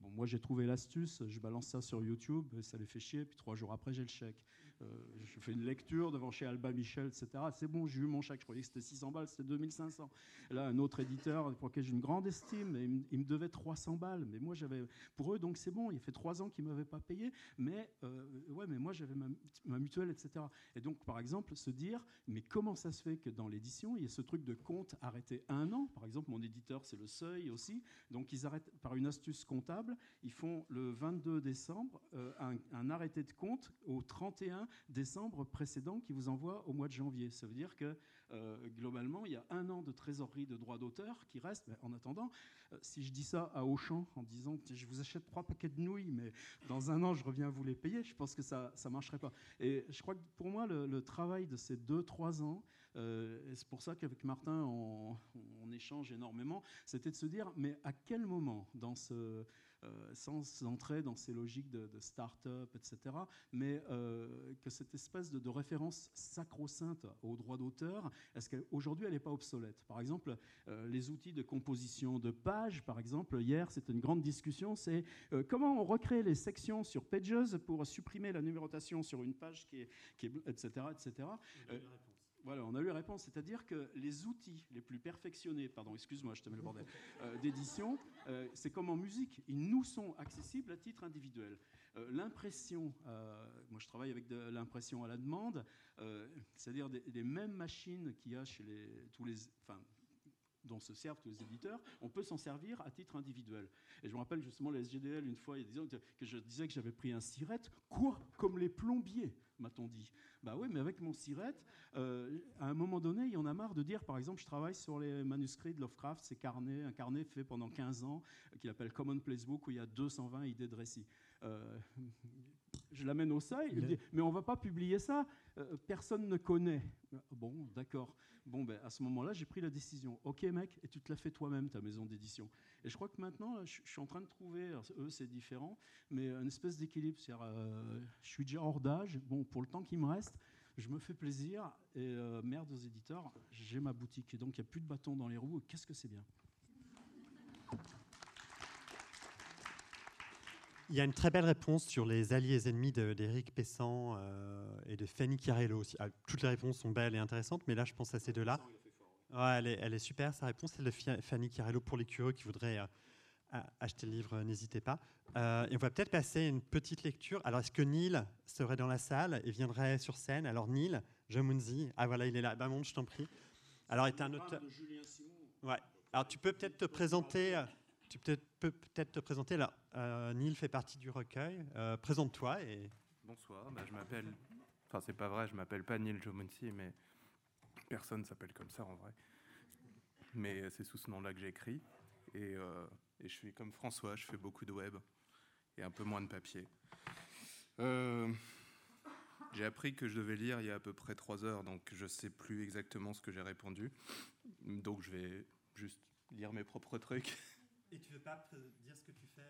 moi, j'ai trouvé l'astuce, je balance ça sur YouTube, ça les fait chier, puis trois jours après, j'ai le chèque. Euh, je fais une lecture devant chez Alba Michel, etc. C'est bon, j'ai eu mon chèque. Je croyais que c'était 600 balles, c'était 2500. là, un autre éditeur pour lequel j'ai une grande estime, il, me, devait 300 balles. Mais moi, j'avais. Pour eux, donc c'est bon, il fait trois ans qu'ils ne m'avaient pas payé. Mais, euh, ouais, mais moi, j'avais ma, mutuelle, etc. Et donc, par exemple, se dire, mais comment ça se fait que dans l'édition, il y a ce truc de compte arrêté un an? Par exemple, mon éditeur, c'est le seuil aussi. Donc, ils arrêtent par une astuce comptable. Ils font le 22 décembre euh, un arrêté de compte au 31 décembre précédent qui vous envoie au mois de janvier. Ça veut dire que euh, globalement, il y a un an de trésorerie de droits d'auteur qui reste. Mais en attendant, euh, si je dis ça à Auchan en disant que je vous achète trois paquets de nouilles, mais dans un an, je reviens vous les payer, je pense que ça ne marcherait pas. Et je crois que pour moi, le, travail de ces deux, trois ans, euh, c'est pour ça qu'avec Martin, on, échange énormément, c'était de se dire, mais à quel moment dans ce sans entrer dans ces logiques de, start-up, etc. Mais euh, que cette espèce de, référence sacro-sainte aux droits d'auteur, est-ce qu'aujourd'hui elle n'est pas obsolète? Par exemple, euh, les outils de composition de pages, par exemple, hier c'était une grande discussion, c'est comment on recrée les sections sur Pages pour supprimer la numérotation sur une page qui est, qui est etc. etc. Voilà, on a eu la réponse, c'est-à-dire que les outils les plus perfectionnés, pardon, excuse-moi, je te mets le bordel, euh, d'édition, euh, c'est comme en musique, ils nous sont accessibles à titre individuel. Euh, l'impression, moi je travaille avec de l'impression à la demande, c'est-à-dire des, mêmes machines qu'il y a chez les, tous les, enfin, dont se servent tous les éditeurs, on peut s'en servir à titre individuel. Et je me rappelle justement les SGDL, une fois, il y a des ans, que je disais que j'avais pris un sirette, quoi Comme les plombiers, m'a-t-on dit. Bah oui, mais avec mon sirette, euh, à un moment donné, il y en a marre de dire, par exemple, je travaille sur les manuscrits de Lovecraft, c'est carnet, un carnet fait pendant 15 ans, qu'il appelle Commonplace Book, où il y a 220 idées de récits. Euh, je l'amène au seuil, il dit, mais on ne va pas publier ça, euh, personne ne connaît. Bon, d'accord. Bon, ben, à ce moment-là, j'ai pris la décision. Ok, mec, et tu te la fais toi-même, ta maison d'édition. Et je crois que maintenant, je, suis en train de trouver, eux, c'est différent, mais une espèce d'équilibre. C'est-à-dire, euh, je suis déjà hors d'âge. Bon, pour le temps qui me reste, je me fais plaisir. Et euh, merde aux éditeurs, j'ai ma boutique. Et donc, il n'y a plus de bâton dans les roues. Qu'est-ce que c'est bien? Il y a une très belle réponse sur les alliés et ennemis d'Éric Pessan euh, et de Fanny Chiarello aussi. Ah, toutes les réponses sont belles et intéressantes, mais là, je pense à ces deux-là. Ouais, elle, est, elle, est, super, sa réponse. C'est de Fanny Chiarello pour les curieux qui voudraient euh, acheter le livre, n'hésitez pas. Euh, et on va peut-être passer une petite lecture. Alors, est-ce que Neil serait dans la salle et viendrait sur scène? Alors, Neil, Jamunzi, ah voilà, il est là. Bah, bon, je t'en prie. Alors, il est un auteur. Ouais. Alors, tu peux peut-être te présenter. Tu peux peut-être te présenter là. Euh, Neil fait partie du recueil. Euh, présente-toi et. Bonsoir. Bah, je m'appelle. Enfin, c'est pas vrai. Je m'appelle pas Neil Jomunsi, mais personne s'appelle comme ça en vrai. Mais c'est sous ce nom-là que j'écris. Et, euh, et, je suis comme François. Je fais beaucoup de web et un peu moins de papier. j'ai appris que je devais lire il y a à peu près trois heures, donc je sais plus exactement ce que j'ai répondu. Donc je vais juste lire mes propres trucs. [laughs] Et tu veux pas dire ce que tu fais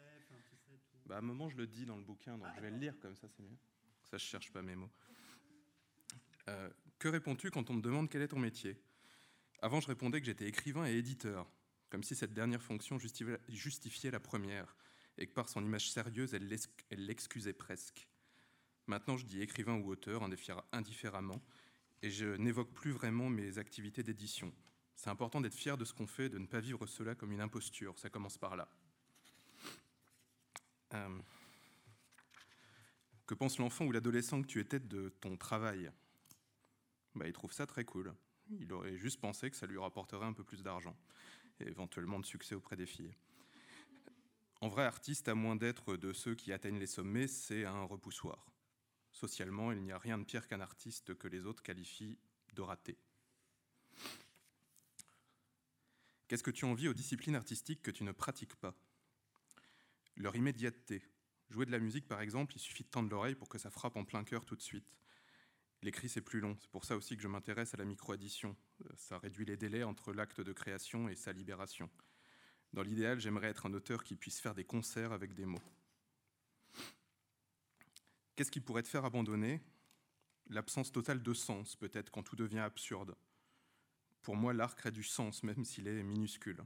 bah, À un moment, je le dis dans le bouquin, donc je vais le lire comme ça, c'est mieux. Ça, je cherche pas mes mots. Euh, que réponds-tu quand on te demande quel est ton métier? Avant, je répondais que j'étais écrivain et éditeur, comme si cette dernière fonction justifiait la première, et que par son image sérieuse, elle l'excusait presque. Maintenant, je dis écrivain ou auteur, indifféremment, et je n'évoque plus vraiment mes activités d'édition. C'est important d'être fier de ce qu'on fait, de ne pas vivre cela comme une imposture. Ça commence par là. Euh, que pense l'enfant ou l'adolescent que tu étais de ton travail? Bah, Il trouve ça très cool. Il aurait juste pensé que ça lui rapporterait un peu plus d'argent et éventuellement de succès auprès des filles. En vrai, artiste, à moins d'être de ceux qui atteignent les sommets, c'est un repoussoir. Socialement, il n'y a rien de pire qu'un artiste que les autres qualifient de raté. Qu'est-ce que tu envies aux disciplines artistiques que tu ne pratiques pas? Leur immédiateté. Jouer de la musique, par exemple, il suffit de tendre l'oreille pour que ça frappe en plein cœur tout de suite. L'écrit, c'est plus long. C'est pour ça aussi que je m'intéresse à la micro-addition. Euh, ça réduit les délais entre l'acte de création et sa libération. Dans l'idéal, j'aimerais être un auteur qui puisse faire des concerts avec des mots. Qu'est-ce qui pourrait te faire abandonner? L'absence totale de sens, peut-être, quand tout devient absurde. Pour moi, l'art crée du sens, même s'il est minuscule.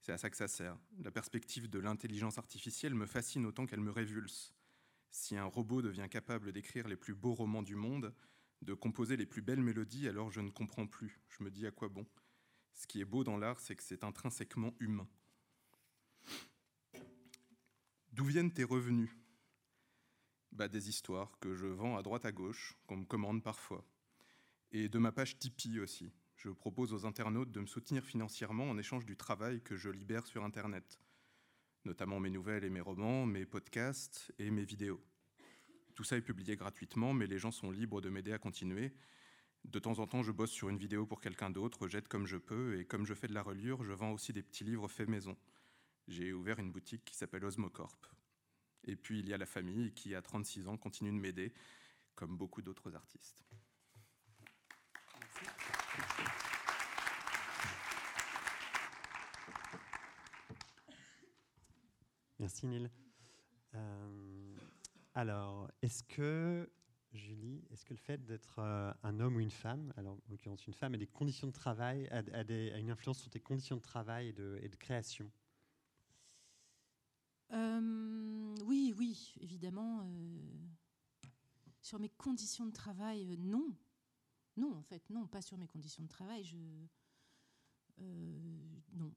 C'est à ça que ça sert. La perspective de l'intelligence artificielle me fascine autant qu'elle me révulse. Si un robot devient capable d'écrire les plus beaux romans du monde, de composer les plus belles mélodies, alors je ne comprends plus. Je me dis à quoi bon? Ce qui est beau dans l'art, c'est que c'est intrinsèquement humain. D'où viennent tes revenus? Bah, Des histoires que je vends à droite à gauche, qu'on me commande parfois. Et de ma page Tipeee aussi je propose aux internautes de me soutenir financièrement en échange du travail que je libère sur Internet, notamment mes nouvelles et mes romans, mes podcasts et mes vidéos. Tout ça est publié gratuitement, mais les gens sont libres de m'aider à continuer. De temps en temps, je bosse sur une vidéo pour quelqu'un d'autre, j'aide comme je peux, et comme je fais de la reliure, je vends aussi des petits livres faits maison. J'ai ouvert une boutique qui s'appelle Osmocorp. Et puis il y a la famille qui, à 36 ans, continue de m'aider, comme beaucoup d'autres artistes. Merci Neil. Euh, alors, est-ce que, Julie, est-ce que le fait d'être euh, un homme ou une femme, alors en l'occurrence une femme, a des conditions de travail, a, une influence sur tes conditions de travail et de, création? Euh, Oui, oui, évidemment. sur mes conditions de travail, non. Non, en fait, non, pas sur mes conditions de travail. Je, non,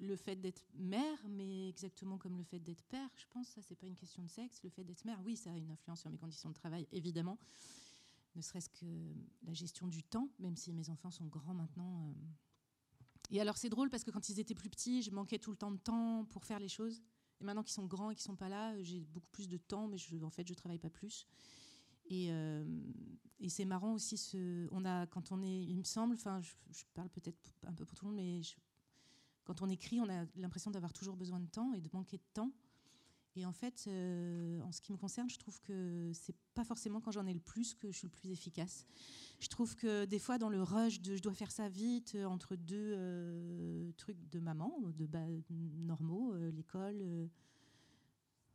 le fait d'être mère, mais exactement comme le fait d'être père, je pense, ça, c'est pas une question de sexe. Le fait d'être mère, oui, ça a une influence sur mes conditions de travail, évidemment. Ne serait-ce que la gestion du temps, même si mes enfants sont grands maintenant. Euh. Et alors, c'est drôle parce que quand ils étaient plus petits, je manquais tout le temps de temps pour faire les choses. Et maintenant qu'ils sont grands et qu'ils sont pas là, j'ai beaucoup plus de temps, mais je, en fait, je travaille pas plus. Et, euh, c'est marrant aussi, on a, quand on est, il me semble, enfin, je, je parle peut-être un peu pour tout le monde, mais je, quand on écrit, on a l'impression d'avoir toujours besoin de temps et de manquer de temps. Et en fait, euh, en ce qui me concerne, je trouve que c'est pas forcément quand j'en ai le plus que je suis le plus efficace. Je trouve que des fois, dans le rush de je dois faire ça vite euh, entre deux euh, trucs de maman, de normaux, l'école.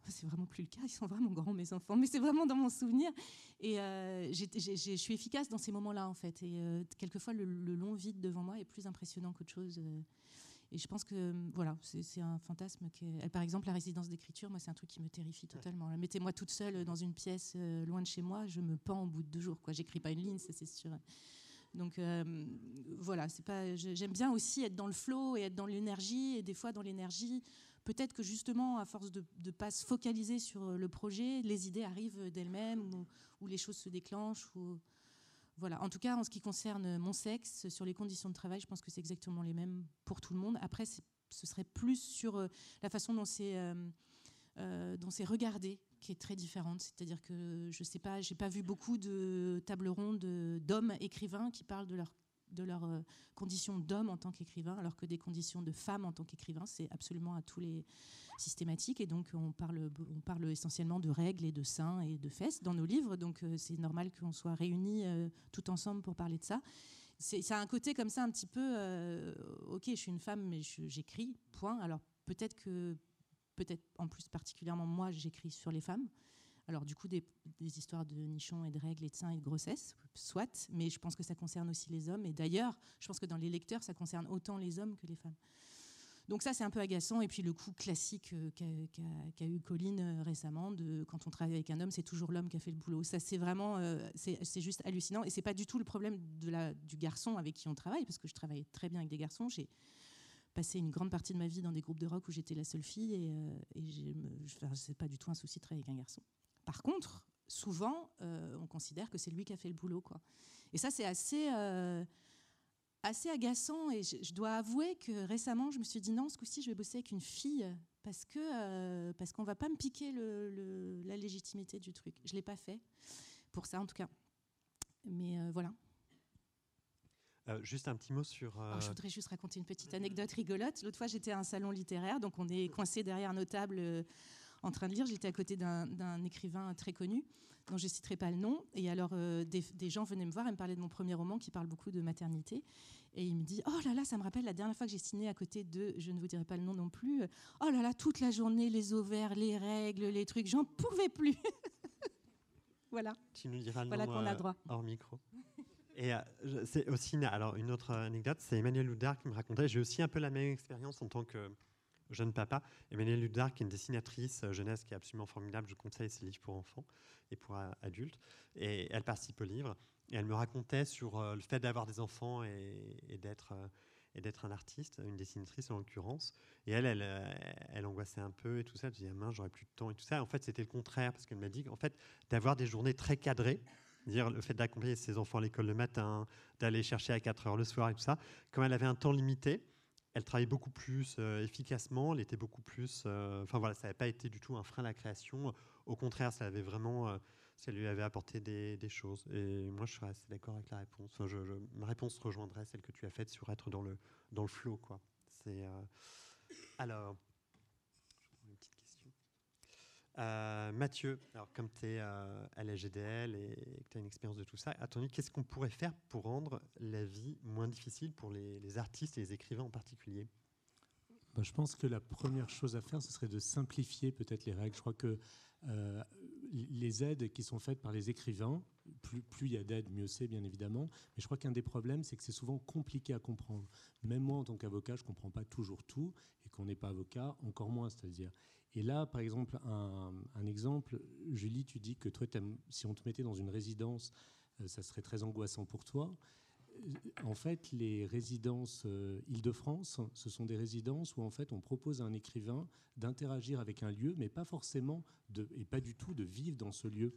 c'est vraiment plus le cas, ils sont vraiment grands mes enfants, mais c'est vraiment dans mon souvenir. Et je suis efficace dans ces moments-là en fait. Et quelquefois, le, le, long vide devant moi est plus impressionnant qu'autre chose. Et je pense que euh, voilà, c'est un fantasme. Qui Par exemple, la résidence d'écriture, moi, c'est un truc qui me terrifie totalement. Mettez-moi toute seule dans une pièce euh, loin de chez moi, je me pends au bout de deux jours. Quoi, j'écris pas une ligne, c'est sûr. Donc euh, voilà, c'est pas. J'aime bien aussi être dans le flow et être dans l'énergie. Et des fois, dans l'énergie, peut-être que justement, à force de ne pas se focaliser sur le projet, les idées arrivent d'elles-mêmes ou, ou, les choses se déclenchent. Ou, voilà. En tout cas, en ce qui concerne mon sexe, sur les conditions de travail, je pense que c'est exactement les mêmes pour tout le monde. Après, ce serait plus sur euh, la façon dont c'est euh, euh, dont c'est regardé qui est très différente. C'est-à-dire que je sais pas, j'ai pas vu beaucoup de tables rondes d'hommes écrivains qui parlent de leur de leurs euh, conditions d'homme en tant qu'écrivain, alors que des conditions de femme en tant qu'écrivain, c'est absolument à tous les systématiques. Et donc, on parle, on parle essentiellement de règles et de seins et de fesses dans nos livres. Donc, euh, c'est normal qu'on soit réunis euh, tout ensemble pour parler de ça. Ça a un côté comme ça, un petit peu, ok, je suis une femme, mais j'écris, point. Alors, peut-être que, peut-être en plus particulièrement moi, j'écris sur les femmes. Alors du coup, des, histoires de nichons et de règles et de seins et de grossesse, soit, mais je pense que ça concerne aussi les hommes. Et d'ailleurs, je pense que dans les lecteurs, ça concerne autant les hommes que les femmes. Donc ça, c'est un peu agaçant. Et puis le coup classique euh, qu'a eu Colline euh, récemment, de quand on travaille avec un homme, c'est toujours l'homme qui a fait le boulot. Ça, c'est vraiment, euh, c'est juste hallucinant. Et c'est pas du tout le problème du garçon avec qui on travaille, parce que je travaille très bien avec des garçons. J'ai passé une grande partie de ma vie dans des groupes de rock où j'étais la seule fille, et, et c'est pas du tout un souci de travailler avec un garçon. Par contre, souvent, euh, on considère que c'est lui qui a fait le boulot. Quoi. Et ça, c'est assez, euh, assez agaçant. Et je, dois avouer que récemment, je me suis dit non, ce coup-ci, je vais bosser avec une fille parce que euh, parce qu'on va pas me piquer le, la légitimité du truc. Je l'ai pas fait pour ça, en tout cas. Mais voilà. juste un petit mot sur. Oh, je voudrais juste raconter une petite anecdote rigolote. L'autre fois, j'étais à un salon littéraire, donc on est coincé derrière nos tables en train de lire. J'étais à côté d'un écrivain très connu, dont je ne citerai pas le nom. Et alors, euh, des, gens venaient me voir et me parlaient de mon premier roman qui parle beaucoup de maternité. Et il me dit Oh là là, ça me rappelle la dernière fois que j'ai signé à côté de, je ne vous dirai pas le nom non plus, oh là là, toute la journée, les ovaires, les règles, les trucs, j'en pouvais plus. [laughs] voilà. Tu nous diras le voilà nom qu'on a euh, droit. hors micro. Et euh, c'est aussi alors une autre anecdote, c'est Emmanuel Loudard qui me racontait. J'ai aussi un peu la même expérience en tant que jeune papa. Emmanuel Ludard, qui est une dessinatrice euh, jeunesse qui est absolument formidable. Je conseille ses livres pour enfants et pour euh, adultes. Et elle participe au livre. Et elle me racontait sur euh, le fait d'avoir des enfants et, d'être et d'être un artiste, une dessinatrice en l'occurrence. Et elle, elle, elle, angoissait un peu et tout ça. Elle disait, ah, mince, j'aurais plus de temps et tout ça. En fait, c'était le contraire parce qu'elle m'a dit qu'en fait, d'avoir des journées très cadrées, dire le fait d'accompagner ses enfants à l'école le matin, d'aller chercher à 4 heures le soir et tout ça, comme elle avait un temps limité, elle travaillait beaucoup plus euh, efficacement, elle était beaucoup plus. Euh, enfin voilà, ça n'avait pas été du tout un frein à la création. Au contraire, ça avait vraiment, euh, ça lui avait apporté des, choses. Et moi, je serais assez d'accord avec la réponse. je, ma réponse rejoindrait celle que tu as faite sur être dans le, dans le flow. Quoi. Alors. Euh, Mathieu, alors comme tu es euh, à la GDL et que tu as une expérience de tout ça, à qu'est-ce qu'on pourrait faire pour rendre la vie moins difficile pour les, les artistes et les écrivains en particulier? Bah, je pense que la première chose à faire, ce serait de simplifier peut-être les règles. Je crois que euh, les aides qui sont faites par les écrivains, plus, plus il y a d'aides, mieux c'est bien évidemment. Mais je crois qu'un des problèmes, c'est que c'est souvent compliqué à comprendre. Même moi, en tant qu'avocat, je ne comprends pas toujours tout, et qu'on n'est pas avocat, encore moins, c'est-à-dire. Et là, par exemple, un, exemple, Julie, tu dis que si on te mettait dans une résidence, euh, ça serait très angoissant pour toi en fait, les résidences euh, Île-de-France, ce sont des résidences où en fait on propose à un écrivain d'interagir avec un lieu, mais pas forcément et pas du tout de vivre dans ce lieu.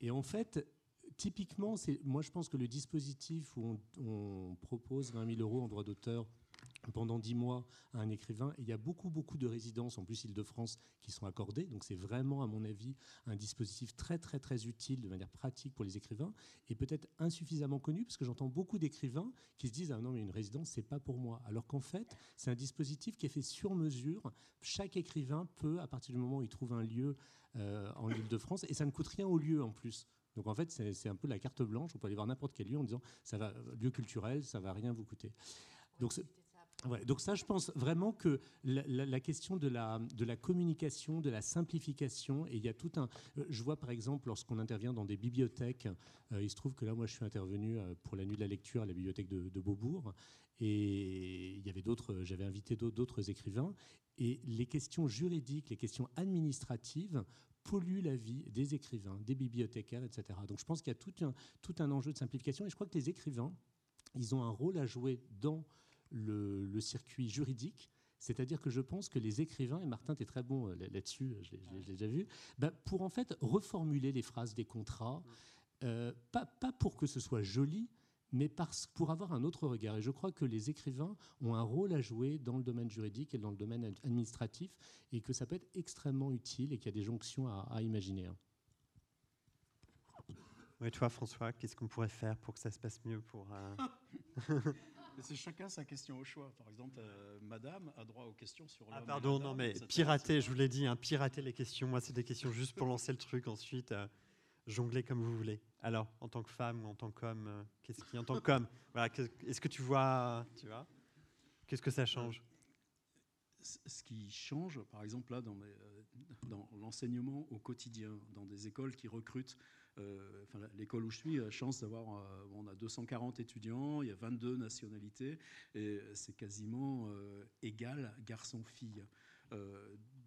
Et en fait, typiquement, moi je pense que le dispositif où on, on propose 20 000 euros en droit d'auteur pendant dix mois à un écrivain. il y a beaucoup, beaucoup de résidences, en plus Île-de-France, qui sont accordées. Donc c'est vraiment, à mon avis, un dispositif très, très, très utile de manière pratique pour les écrivains et peut-être insuffisamment connu, parce que j'entends beaucoup d'écrivains qui se disent Ah non, mais une résidence, c'est pas pour moi. Alors qu'en fait, c'est un dispositif qui est fait sur mesure. Chaque écrivain peut, à partir du moment où il trouve un lieu euh, en Île-de-France, et ça ne coûte rien au lieu en plus. Donc en fait, c'est un peu la carte blanche. On peut aller voir n'importe quel lieu en disant ça va, lieu culturel, ça va rien vous coûter. Donc donc ça, je pense vraiment que la, question de la, communication, de la simplification, et il y a tout un... Euh, je vois par exemple lorsqu'on intervient dans des bibliothèques, euh, il se trouve que là, moi, je suis intervenu euh, pour la nuit de la lecture à la bibliothèque de, Beaubourg, et il y avait d'autres, j'avais invité d'autres écrivains, et les questions juridiques, les questions administratives polluent la vie des écrivains, des bibliothécaires, etc. Donc je pense qu'il y a tout un enjeu de simplification, et je crois que les écrivains, ils ont un rôle à jouer dans le, circuit juridique. C'est-à-dire que je pense que les écrivains, et Martin, tu es très bon euh, là-dessus, je l'ai déjà vu, bah, pour en fait reformuler les phrases des contrats, euh, pas, pas, pour que ce soit joli, mais parce, pour avoir un autre regard. Et je crois que les écrivains ont un rôle à jouer dans le domaine juridique et dans le domaine administratif, et que ça peut être extrêmement utile et qu'il y a des jonctions à, imaginer. Hein. Oui, toi, François, qu'est-ce qu'on pourrait faire pour que ça se passe mieux pour euh, [laughs] c'est chacun sa question au choix. Par exemple, euh, Madame a droit aux questions sur Ah pardon, non mais pirater, je vous l'ai dit, hein, pirater les questions. Moi, c'est des questions juste pour lancer le truc. Ensuite, euh, jongler comme vous voulez. Alors, en tant que femme ou en tant qu'homme, euh, qu'est-ce qui, en tant qu'homme, [laughs] voilà, est-ce que tu vois, tu vois, qu'est-ce que ça change? Ce qui change, par exemple là, dans, dans l'enseignement au quotidien, dans des écoles qui recrutent euh, l'école où je suis a chance d'avoir, euh, on a 240 étudiants, il y a 22 nationalités, et c'est quasiment euh, égal garçon-fille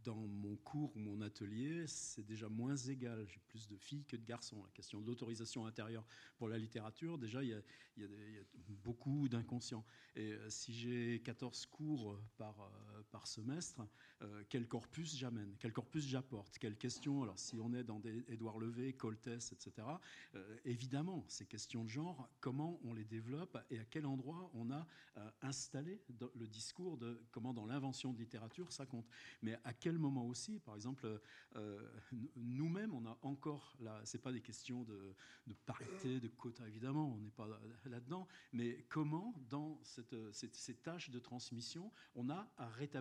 dans mon cours ou mon atelier, c'est déjà moins égal. J'ai plus de filles que de garçons. La question de l'autorisation intérieure pour la littérature, déjà, il y a, beaucoup d'inconscients. Et euh, si j'ai 14 cours par, euh, par semestre, euh, quel corpus j'amène Quel corpus j'apporte Quelles questions Alors, si on est dans des Édouard Levé, Coltès, etc., évidemment, ces questions de genre, comment on les développe et à quel endroit on a installé le discours de comment, dans l'invention de littérature, ça compte. Mais à quel moment aussi, par exemple, euh, nous-mêmes, on a encore là, c'est pas des questions de, parité, de quota, évidemment, on n'est pas là-dedans, mais comment, dans cette, ces tâches de transmission, on a à rétablir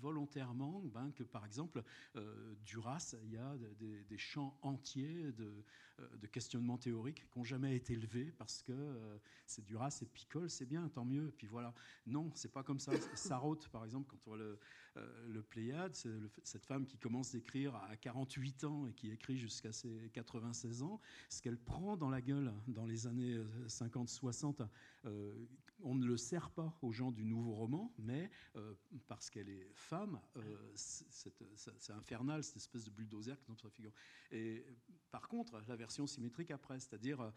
volontairement ben, que, par exemple, euh, Duras, il y a des, champs entiers de, euh, de questionnements théoriques qui n'ont jamais été levés parce que euh, c'est Duras et Picole, c'est bien, tant mieux. Puis voilà, non, c'est pas comme ça. [coughs] Sarraute, par exemple, quand on voit le, euh, le Pléiade, c'est cette femme qui commence d'écrire à 48 ans et qui écrit jusqu'à ses 96 ans, ce qu'elle prend dans la gueule dans les années 50-60, euh, on ne le sert pas aux gens du nouveau roman, mais euh, parce qu'elle est femme, c'est infernal, cette espèce de bulldozer qui tombe sur. Et par contre, la version symétrique après, c'est-à-dire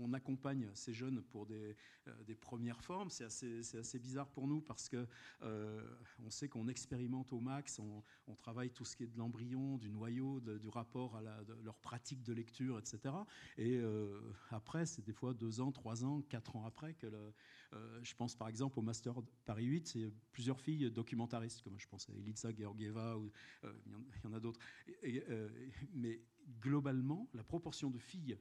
on accompagne ces jeunes pour des, euh, premières formes. C'est assez, bizarre pour nous parce que euh, on sait qu'on expérimente au max, on, travaille tout ce qui est de l'embryon, du noyau, du rapport à leur pratique de lecture, etc. Et euh, après, c'est des fois deux ans, trois ans, quatre ans après que je pense par exemple au Master Paris 8, c'est plusieurs filles documentaristes, comme je pense à Elitsa Georgieva, ou, il y en a d'autres. mais globalement, la proportion de filles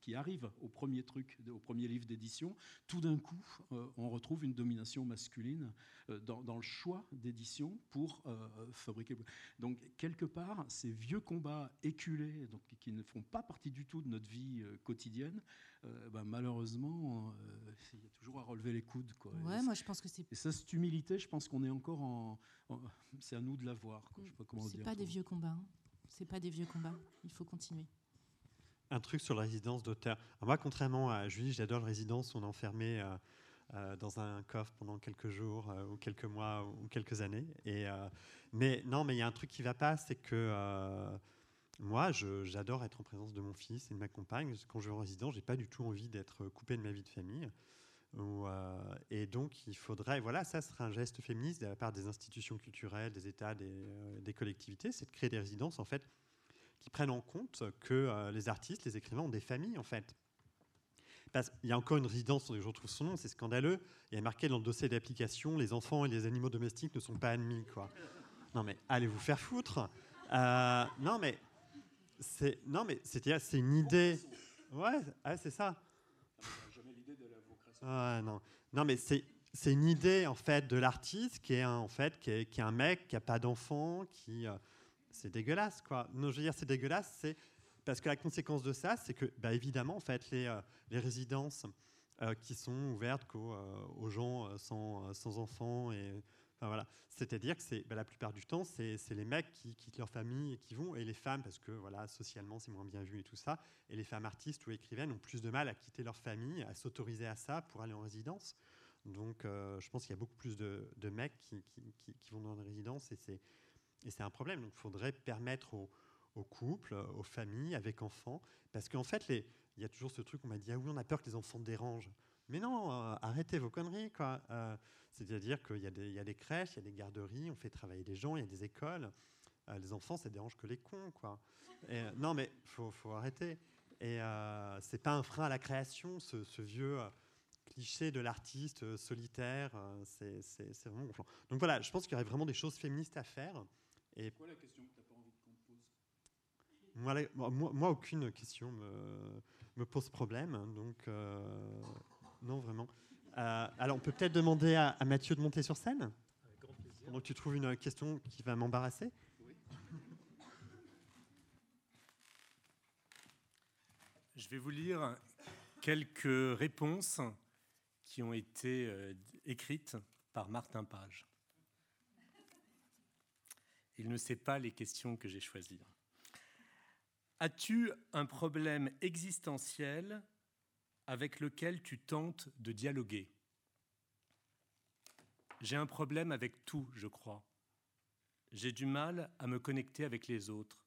qui, arrivent au premier truc, au premier livre d'édition, tout d'un coup, euh, on retrouve une domination masculine euh, dans, le choix d'édition pour euh, fabriquer. Donc, quelque part, ces vieux combats éculés, qui ne font pas partie du tout de notre vie quotidienne, ben, malheureusement, il y a toujours à relever les coudes. Quoi. Ouais, moi je pense que c'est. Et ça, cette humilité, je pense qu'on est encore en. c'est à nous de la voir. C'est pas des vieux combats. Hein c'est pas des vieux combats. Il faut continuer. Un truc sur la résidence d'auteur. Moi, contrairement à Julie, j'adore la résidence. On est enfermé euh, euh, dans un coffre pendant quelques jours euh, ou quelques mois ou quelques années. Et, mais non, mais il y a un truc qui va pas, c'est que moi, j'adore être en présence de mon fils et de ma compagne. Quand je vais en résidence, j'ai pas du tout envie d'être coupé de ma vie de famille. et donc, il faudrait, voilà, ça serait un geste féministe de la part des institutions culturelles, des États, des, des collectivités, c'est de créer des résidences en fait qui prennent en compte que euh, les artistes, les écrivains ont des familles, en fait. Parce qu'il y a encore une résidence je retrouve son nom, c'est scandaleux. Il y a marqué dans le dossier d'application les enfants et les animaux domestiques ne sont pas admis. Non, mais allez vous faire foutre. Euh, non, mais c'est non, mais c'est c'est une idée. Ouais, c'est ça. non, non, mais c'est c'est une idée en fait de l'artiste qui est un, en fait qui est, qui est un mec qui a pas d'enfant, qui euh, c'est dégueulasse, quoi. Non, je veux dire, c'est dégueulasse, c'est parce que la conséquence de ça, c'est que, bah, évidemment, en fait, les, euh, les résidences euh, qui sont ouvertes qu'aux euh, aux gens sans, sans, enfants et c'est-à-dire que bah, la plupart du temps, c'est les mecs qui quittent leur famille et qui vont, et les femmes parce que voilà, socialement, c'est moins bien vu et tout ça, et les femmes artistes ou écrivaines ont plus de mal à quitter leur famille, à s'autoriser à ça pour aller en résidence. Donc, je pense qu'il y a beaucoup plus de, mecs qui, vont dans les résidences et c'est un problème. Donc il faudrait permettre aux, couples, aux familles avec enfants, parce qu'en fait, il y a toujours ce truc, on m'a dit, ah oui, on a peur que les enfants dérangent. Mais non, euh, arrêtez vos conneries, quoi. Euh, c'est-à-dire qu'il y, y, a des crèches, il y a des garderies, on fait travailler des gens, il y a des écoles. Euh, les enfants, ça dérange que les cons, quoi. Et, non, mais faut, faut arrêter. Et c'est pas un frein à la création, ce, ce vieux cliché de l'artiste solitaire. c'est vraiment gonflant. Donc voilà, je pense qu'il y aurait vraiment des choses féministes à faire. Et quoi la question que tu n'as pas envie qu'on te pose? Moi, moi, aucune question me, me pose problème. Donc, euh, non, vraiment. Euh, alors, on peut peut-être demander à, Mathieu de monter sur scène Avec grand plaisir. Donc, tu trouves une question qui va m'embarrasser Oui. Je vais vous lire quelques réponses qui ont été euh, écrites par Martin Page. Il ne sait pas les questions que j'ai choisies. As-tu un problème existentiel avec lequel tu tentes de dialoguer J'ai un problème avec tout, je crois. J'ai du mal à me connecter avec les autres.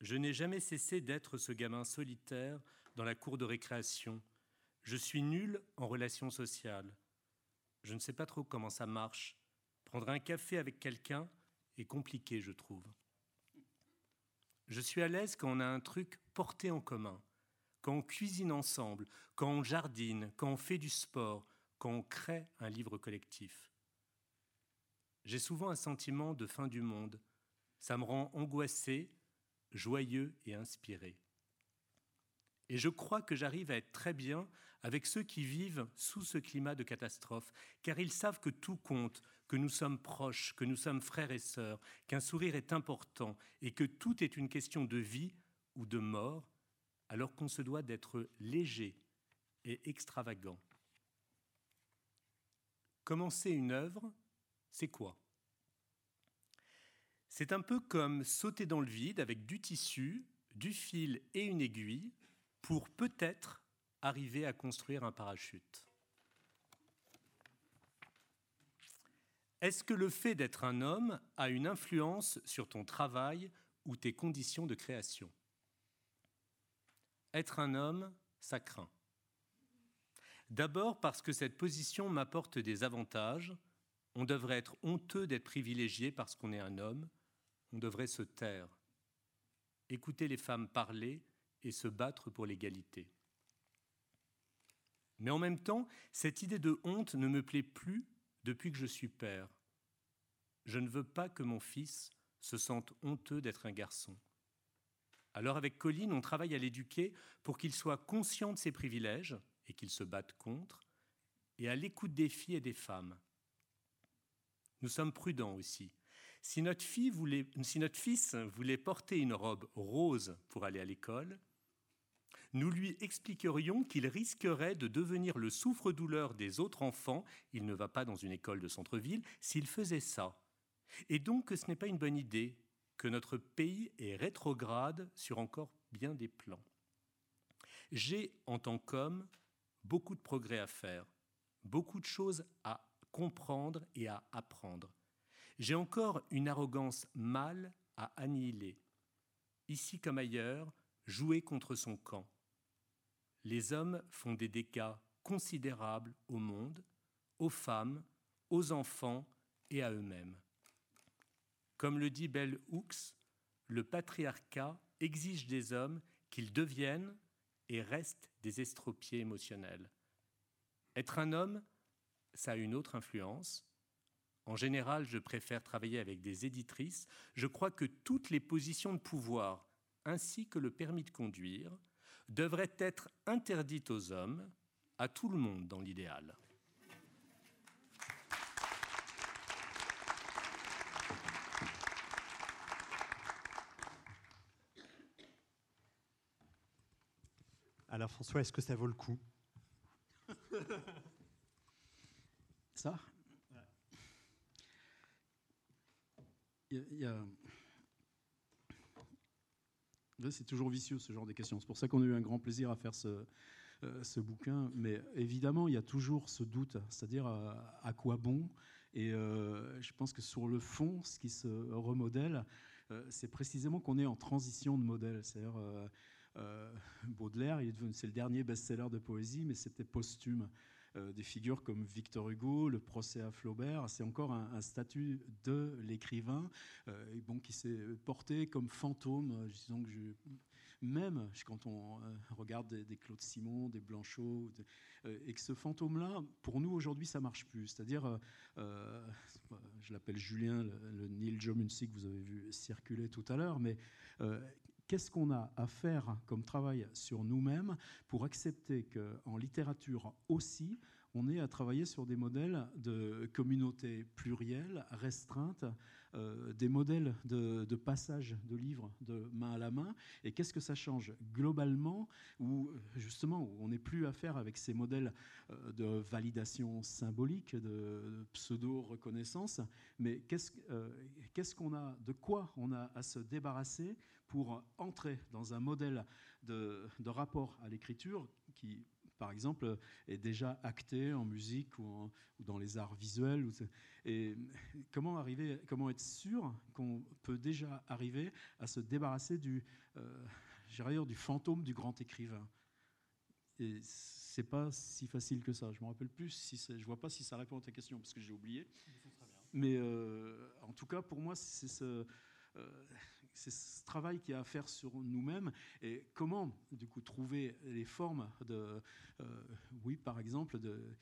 Je n'ai jamais cessé d'être ce gamin solitaire dans la cour de récréation. Je suis nul en relations sociales. Je ne sais pas trop comment ça marche. Prendre un café avec quelqu'un, est compliqué, je trouve. Je suis à l'aise quand on a un truc porté en commun, quand on cuisine ensemble, quand on jardine, quand on fait du sport, quand on crée un livre collectif. J'ai souvent un sentiment de fin du monde. Ça me rend angoissé, joyeux et inspiré. Et je crois que j'arrive à être très bien avec ceux qui vivent sous ce climat de catastrophe, car ils savent que tout compte, que nous sommes proches, que nous sommes frères et sœurs, qu'un sourire est important et que tout est une question de vie ou de mort, alors qu'on se doit d'être léger et extravagant. Commencer une œuvre, c'est quoi? C'est un peu comme sauter dans le vide avec du tissu, du fil et une aiguille pour peut-être arriver à construire un parachute. Est-ce que le fait d'être un homme a une influence sur ton travail ou tes conditions de création? Être un homme, ça craint. D'abord parce que cette position m'apporte des avantages. On devrait être honteux d'être privilégié parce qu'on est un homme. On devrait se taire. Écouter les femmes parler et se battre pour l'égalité. Mais en même temps, cette idée de honte ne me plaît plus depuis que je suis père. Je ne veux pas que mon fils se sente honteux d'être un garçon. Alors avec Colline, on travaille à l'éduquer pour qu'il soit conscient de ses privilèges et qu'il se batte contre, et à l'écoute des filles et des femmes. Nous sommes prudents aussi. Si notre, fille fils voulait porter une robe rose pour aller à l'école, nous lui expliquerions qu'il risquerait de devenir le souffre-douleur des autres enfants, il ne va pas dans une école de centre-ville, s'il faisait ça. Et donc que ce n'est pas une bonne idée, notre pays est rétrograde sur encore bien des plans. J'ai, en tant qu'homme, beaucoup de progrès à faire, beaucoup de choses à comprendre et à apprendre. J'ai encore une arrogance mal à annihiler. Ici comme ailleurs, jouer contre son camp. Les hommes font des dégâts considérables au monde, aux femmes, aux enfants et à eux-mêmes. Comme le dit Bell Hooks, le patriarcat exige des hommes qu'ils deviennent et restent des estropiés émotionnels. Être un homme, ça a une autre influence. En général, je préfère travailler avec des éditrices. Je crois que toutes les positions de pouvoir, ainsi que le permis de conduire, devraient être interdites aux hommes, à tout le monde dans l'idéal. Alors François, est-ce que ça vaut le coup [laughs] Ça C'est toujours vicieux ce genre de questions. C'est pour ça qu'on a eu un grand plaisir à faire ce, euh, bouquin. Mais évidemment, il y a toujours ce doute, c'est-à-dire euh, à, quoi bon Et euh, je pense que sur le fond, ce qui se remodèle, c'est précisément qu'on est en transition de modèle. C'est-à-dire Baudelaire, c'est le dernier best-seller de poésie, mais c'était posthume. Euh, des figures comme Victor Hugo, le procès à Flaubert, c'est encore un, statut de l'écrivain euh, bon, qui s'est porté comme fantôme. Disons que même quand on regarde des, Claude Simon, des Blanchot, et que ce fantôme-là, pour nous aujourd'hui, ça marche plus. C'est-à-dire, je l'appelle Julien, le, Neil Jomunsi que vous avez vu circuler tout à l'heure, mais qu'est-ce qu'on a à faire comme travail sur nous-mêmes pour accepter qu'en littérature aussi, on est à travailler sur des modèles de communautés plurielles, restreintes, euh, des modèles de, passage de livres de main à la main. Et qu'est-ce que ça change globalement, où justement on n'est plus à faire avec ces modèles euh, de validation symbolique, de, pseudo-reconnaissance, mais euh, qu'est-ce qu'on a, de quoi on a à se débarrasser pour entrer dans un modèle de, rapport à l'écriture qui, par exemple, est déjà acté en musique ou, dans les arts visuels. Et comment, arriver, comment être sûr qu'on peut déjà arriver à se débarrasser du, euh, du fantôme du grand écrivain? Et c'est pas si facile que ça. Je me rappelle plus si je vois pas si ça répond à ta question parce que j'ai oublié. Mais euh, en tout cas, pour moi, c'est ce, euh, c'est ce travail qu'il y a à faire sur nous-mêmes. Et comment, du coup, trouver les formes de, euh, oui, par exemple, de,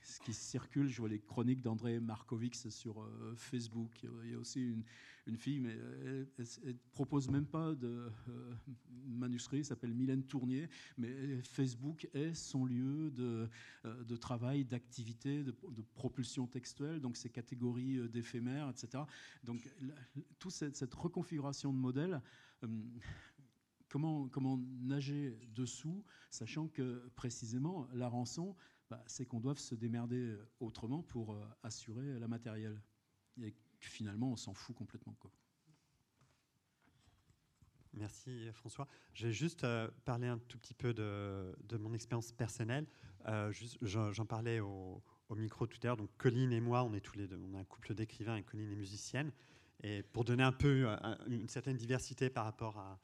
ce qui circule, je vois les chroniques d'André Markovix sur euh, Facebook. Il y a aussi une, une fille, mais elle, ne propose même pas de euh, manuscrit, s'appelle Mylène Tournier, mais Facebook est son lieu de, de travail, d'activité, de, propulsion textuelle, donc ces catégories d'éphémères, etc. Donc, toute cette, cette configuration de modèle, euh, comment, comment nager dessous, sachant que précisément la rançon, bah, c'est qu'on doit se démerder autrement pour euh, assurer la matérielle. Et finalement, on s'en fout complètement. Merci François. Je vais juste euh, parler un tout petit peu de, mon expérience personnelle. J'en parlais au, au, micro tout à l'heure. Donc Colline et moi, on est tous les deux, on a un couple d'écrivains et Colline est musicienne. Et pour donner un peu euh, une certaine diversité par rapport à,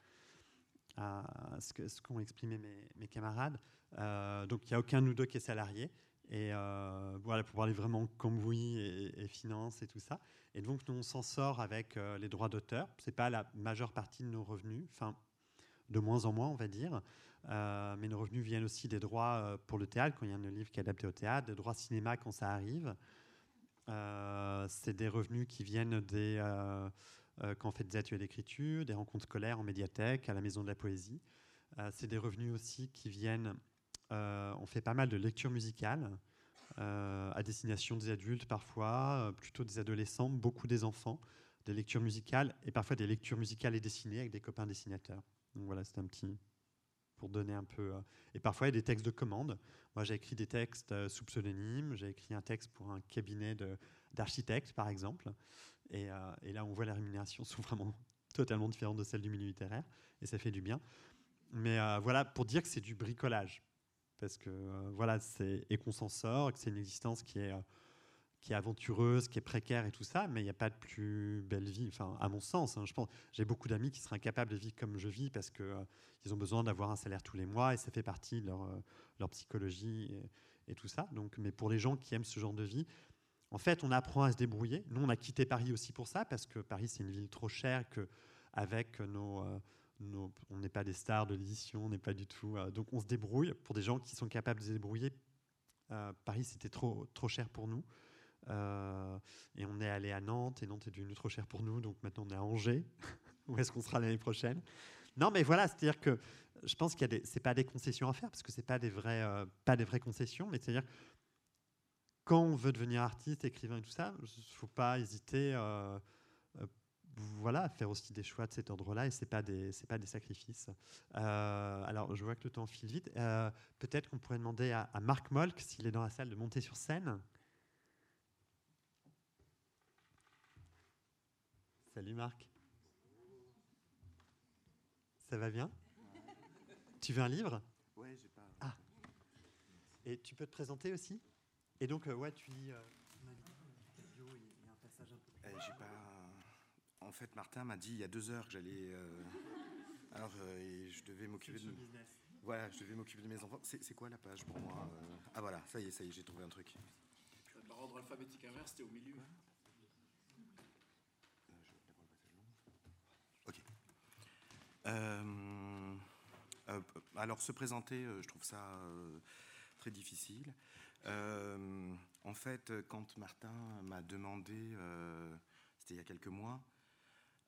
ce qu'ont exprimé mes, camarades, euh, donc il n'y a aucun de nous deux qui est salarié. Et euh, voilà, pour parler vraiment comme oui et, et finance et tout ça. Et donc, nous, on s'en sort avec les droits d'auteur. Ce n'est pas la majeure partie de nos revenus, enfin, de moins en moins, on va dire. mais nos revenus viennent aussi des droits pour le théâtre, quand il y a un livre qui est adapté au théâtre, des droits cinéma quand ça arrive. Euh, c'est des revenus qui viennent des, euh, quand on fait des ateliers d'écriture, des rencontres scolaires en médiathèque, à la Maison de la Poésie. c'est des revenus aussi qui viennent. on fait pas mal de lectures musicales à destination des adultes parfois, plutôt des adolescents, beaucoup des enfants, des lectures musicales et parfois des lectures musicales et dessinées avec des copains dessinateurs. Donc voilà, c'est un petit pour donner un peu. et parfois, il y a des textes de commande. Moi, j'ai écrit des textes sous pseudonyme. J'ai écrit un texte pour un cabinet d'architectes, par exemple. Et, et, là, on voit les rémunérations sont vraiment totalement différentes de celles du milieu littéraire. Et ça fait du bien. Mais voilà, pour dire que c'est du bricolage. Parce que voilà, c'est et qu'on s'en sort, que c'est une existence qui est qui est aventureuse, qui est précaire et tout ça, mais il n'y a pas de plus belle vie, enfin, à mon sens. Hein, je pense, j'ai beaucoup d'amis qui seraient incapables de vivre comme je vis parce qu'ils euh, ils ont besoin d'avoir un salaire tous les mois et ça fait partie de leur, euh, psychologie et, tout ça. Donc, mais pour les gens qui aiment ce genre de vie, en fait, on apprend à se débrouiller. Nous, on a quitté Paris aussi pour ça parce que Paris, c'est une ville trop chère que avec nos, euh, on n'est pas des stars de l'édition, on n'est pas du tout. donc, on se débrouille. Pour des gens qui sont capables de se débrouiller, Paris, c'était trop, trop cher pour nous. Euh, et on est allé à Nantes, et Nantes est devenu trop cher pour nous, donc maintenant on est à Angers. [laughs] Où est-ce qu'on sera l'année prochaine? Non, mais voilà, c'est-à-dire que je pense qu'il y a des, c'est pas des concessions à faire parce que c'est pas des euh, pas des vraies concessions, mais c'est-à-dire quand on veut devenir artiste, écrivain et tout ça, il faut pas hésiter. Euh, voilà, à faire aussi des choix de cet ordre-là, et pas des, c'est pas des sacrifices. alors, je vois que le temps file vite. peut-être qu'on pourrait demander à, à Marc Molk, s'il est dans la salle, de monter sur scène. Salut Marc. Ça va bien? Tu veux un livre? Ouais, j'ai pas. Ah. Et tu peux te présenter aussi? Et donc, euh, ouais, tu lis. Euh, il y a un passage un peu. J'ai pas. En fait, Martin m'a dit il y a deux heures que j'allais. Euh, alors, je devais m'occuper de. Voilà, je devais m'occuper de mes enfants. C'est quoi la page pour moi Ah voilà, ça y est, ça y est, j'ai trouvé un truc. L'ordre alphabétique inverse, c'était au milieu. Euh, euh, alors se présenter, euh, je trouve ça très difficile. En fait, quand Martin m'a demandé, c'était il y a quelques mois,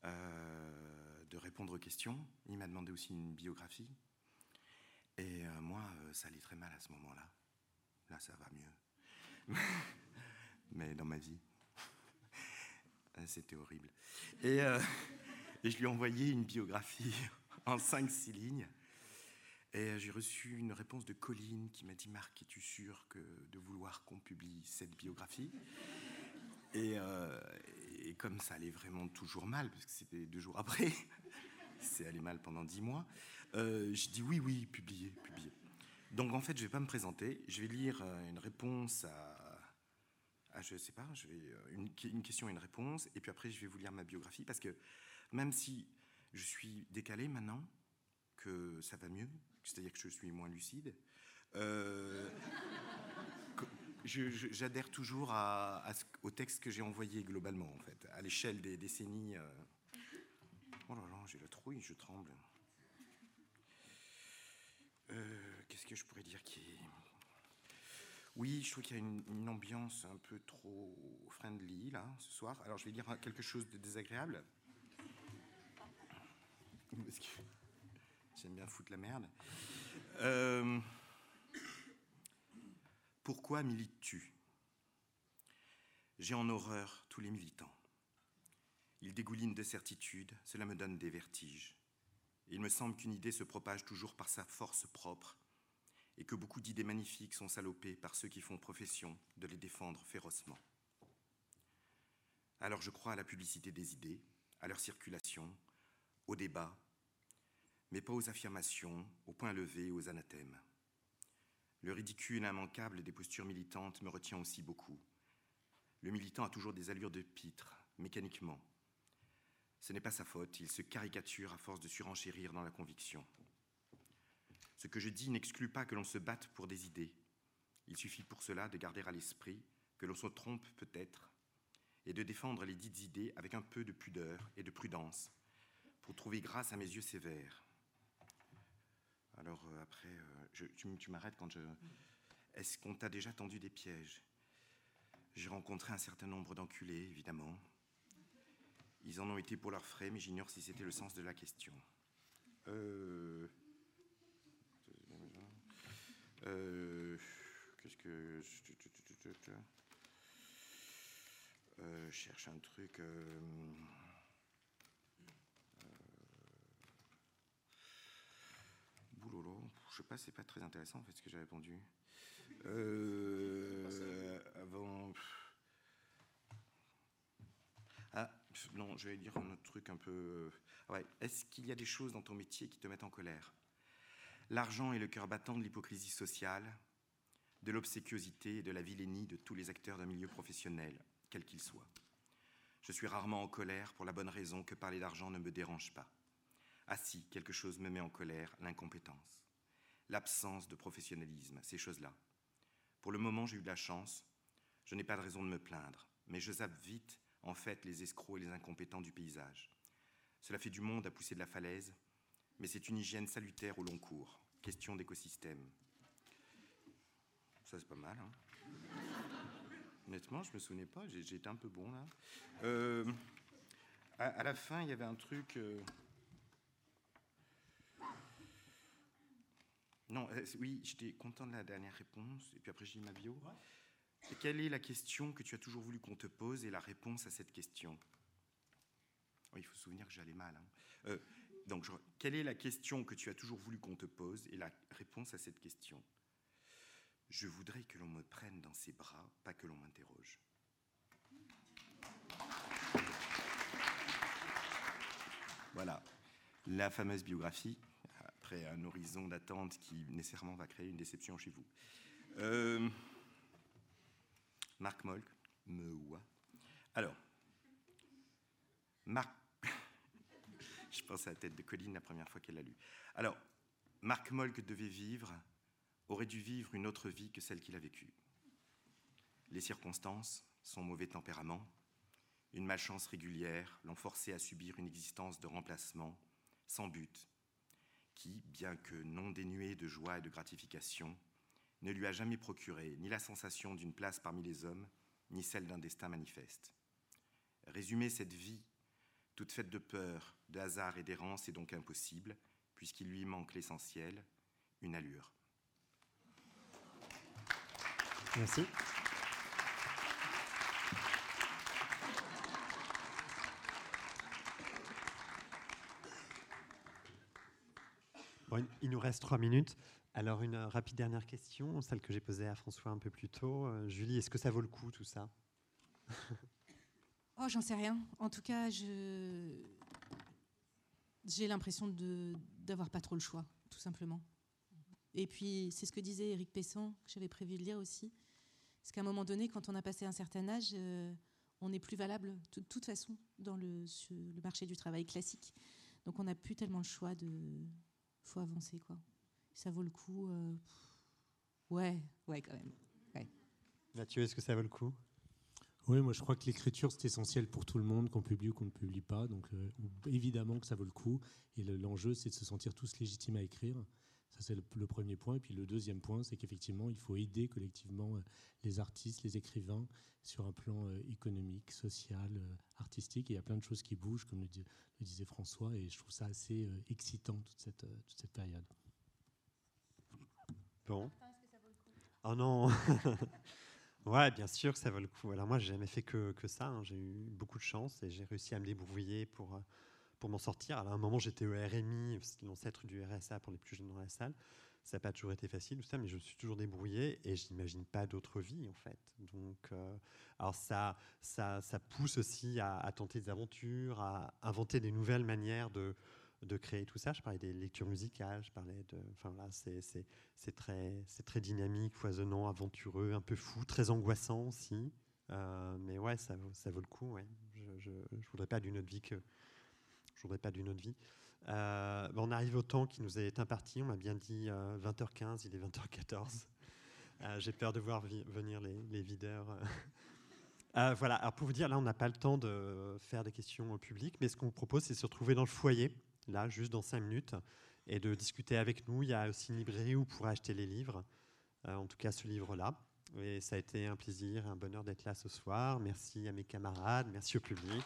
de répondre aux questions, il m'a demandé aussi une biographie. Et moi, ça allait très mal à ce moment-là. Là, ça va mieux. [laughs] Mais dans ma vie, [laughs] c'était horrible. Et [laughs] et je lui ai envoyé une biographie en 5-6 lignes. Et j'ai reçu une réponse de Colline qui m'a dit Marc, es-tu sûr de vouloir qu'on publie cette biographie? Euh, et, comme ça allait vraiment toujours mal, parce que c'était deux jours après, [laughs] c'est allé mal pendant dix mois, euh, je dis oui, oui, publiez, publiez. Donc en fait, je vais pas me présenter, je vais lire euh, une réponse à, à je sais pas, je vais, une, une question et une réponse, et puis après je vais vous lire ma biographie, parce que même si je suis décalé maintenant, que ça va mieux, c'est-à-dire que je suis moins lucide, euh, j'adhère toujours au texte que j'ai envoyé globalement, en fait, à l'échelle des décennies. Euh. Oh là là, j'ai la trouille, je tremble. Euh, qu'est-ce que je pourrais dire qui. Oui, je trouve qu'il y a une, une, ambiance un peu trop friendly là ce soir. Alors je vais dire quelque chose de désagréable. J'aime bien foutre la merde. Euh, pourquoi milites-tu? J'ai en horreur tous les militants. Ils dégoulinent de certitudes, cela me donne des vertiges. Il me semble qu'une idée se propage toujours par sa force propre et que beaucoup d'idées magnifiques sont salopées par ceux qui font profession de les défendre férocement. Alors je crois à la publicité des idées, à leur circulation, au débat, mais pas aux affirmations, aux points levés, aux anathèmes. Le ridicule immanquable des postures militantes me retient aussi beaucoup. Le militant a toujours des allures de pitre, mécaniquement. Ce n'est pas sa faute, il se caricature à force de surenchérir dans la conviction. Ce que je dis n'exclut pas que l'on se batte pour des idées. Il suffit pour cela de garder à l'esprit que l'on se trompe peut-être et de défendre les dites idées avec un peu de pudeur et de prudence pour trouver grâce à mes yeux sévères. Alors euh, après, euh, tu, m'arrêtes quand je... Est-ce qu'on t'a déjà tendu des pièges? J'ai rencontré un certain nombre d'enculés, évidemment. Ils en ont été pour leurs frais, mais j'ignore si c'était le sens de la question. Euh, euh, Qu'est-ce que. Je cherche un truc. Euh, boulolo. Je sais pas, c'est pas très intéressant en fait ce que j'ai répondu. avant. Ah, non, je vais dire un autre truc un peu. Ouais. Est-ce qu'il y a des choses dans ton métier qui te mettent en colère? L'argent est le cœur battant de l'hypocrisie sociale, de l'obséquiosité et de la vilainie de tous les acteurs d'un milieu professionnel, quel qu'il soit. Je suis rarement en colère pour la bonne raison que parler d'argent ne me dérange pas. Ah si, quelque chose me met en colère, l'incompétence, l'absence de professionnalisme, ces choses-là. Pour le moment, j'ai eu de la chance, je n'ai pas de raison de me plaindre, mais je zappe vite, en fait, les escrocs et les incompétents du paysage. Cela fait du monde à pousser de la falaise, mais c'est une hygiène salutaire au long cours. Question d'écosystème. Ça, c'est pas mal. Hein Honnêtement, je me souvenais pas. Été un peu bon là. Euh, à, la fin, il y avait un truc. Euh, non, euh, oui, j'étais content de la dernière réponse. Et puis après, j'ai ma bio. quelle est la question que tu as toujours voulu qu'on te pose et la réponse à cette question? Il faut se souvenir que j'allais mal. Hein. Donc, quelle est la question que tu as toujours voulu qu'on te pose et la réponse à cette question? Je voudrais que l'on me prenne dans ses bras, pas que l'on m'interroge. Voilà, la fameuse biographie, un horizon d'attente qui nécessairement va créer une déception chez vous. Euh, Marc Molk, me ouah. Alors, Marc [laughs] je pense à la tête de Colline la première fois qu'elle l'a lu. Alors, Marc Molk devait vivre, aurait dû vivre une autre vie que celle qu'il a vécue. Les circonstances, son mauvais tempérament, une malchance régulière l'ont forcé à subir une existence de remplacement, sans but, qui, bien que non dénuée de joie et de gratification, ne lui a jamais procuré ni la sensation d'une place parmi les hommes, ni celle d'un destin manifeste. Résumer cette vie toute faite de peur, de hasard et d'errance est donc impossible, puisqu'il lui manque l'essentiel, une allure. Merci. Il nous reste trois minutes. Alors, une rapide dernière question, celle que j'ai posée à François un peu plus tôt. Euh, Julie, est-ce que ça vaut le coup tout ça [laughs] Oh, j'en sais rien. En tout cas, j'ai l'impression d'avoir pas trop le choix, tout simplement. Et puis, c'est ce que disait Eric Pessan, que j'avais prévu de lire aussi. Parce qu'à un moment donné, quand on a passé un certain âge, euh, on n'est plus valable de toute façon dans le, marché du travail classique. Donc, on n'a plus tellement le choix de. Faut avancer, quoi. Ça vaut le coup. Euh, ouais, ouais, quand même. Ouais. Mathieu, est-ce que ça vaut le coup? Oui, moi je crois que l'écriture c'est essentiel pour tout le monde, qu'on publie ou qu'on ne publie pas. Donc euh, évidemment que ça vaut le coup. Et l'enjeu c'est de se sentir tous légitimes à écrire. Ça c'est le, premier point. Et puis le deuxième point, c'est qu'effectivement il faut aider collectivement euh, les artistes, les écrivains sur un plan euh, économique, social, artistique. Et il y a plein de choses qui bougent, comme le, disait François. Et je trouve ça assez excitant toute cette, toute cette période. Bon. Oh non [laughs] Ouais, bien sûr que ça vaut le coup. Alors moi, j'ai jamais fait que, que ça. Hein. J'ai eu beaucoup de chance et j'ai réussi à me débrouiller pour, euh, pour m'en sortir. Alors à un moment, j'étais au RMI, l'ancêtre du RSA pour les plus jeunes dans la salle. Ça n'a pas toujours été facile, tout ça, mais je me suis toujours débrouillé et je n'imagine pas d'autre vie, en fait. Donc, euh, alors ça, ça, ça pousse aussi à, tenter des aventures, à inventer des nouvelles manières de, de créer tout ça. Je parlais des lectures musicales, je parlais de. Enfin là, c'est très, très dynamique, foisonnant, aventureux, un peu fou, très angoissant aussi. Euh, mais ouais, ça, ça vaut le coup. Ouais. Je ne voudrais pas d'une autre vie que. Je voudrais pas d'une autre vie. Euh, on arrive au temps qui nous est imparti. On m'a bien dit 20h15, euh, il est 20h14. J'ai peur de voir venir les, les videurs. voilà, alors pour vous dire, là, on n'a pas le temps de faire des questions au public, mais ce qu'on vous propose, c'est de se retrouver dans le foyer là, juste dans cinq minutes, et de discuter avec nous. Il y a aussi une librairie où vous pourrez acheter les livres, euh, en tout cas ce livre-là. Et ça a été un plaisir, un bonheur d'être là ce soir. Merci à mes camarades, merci au public.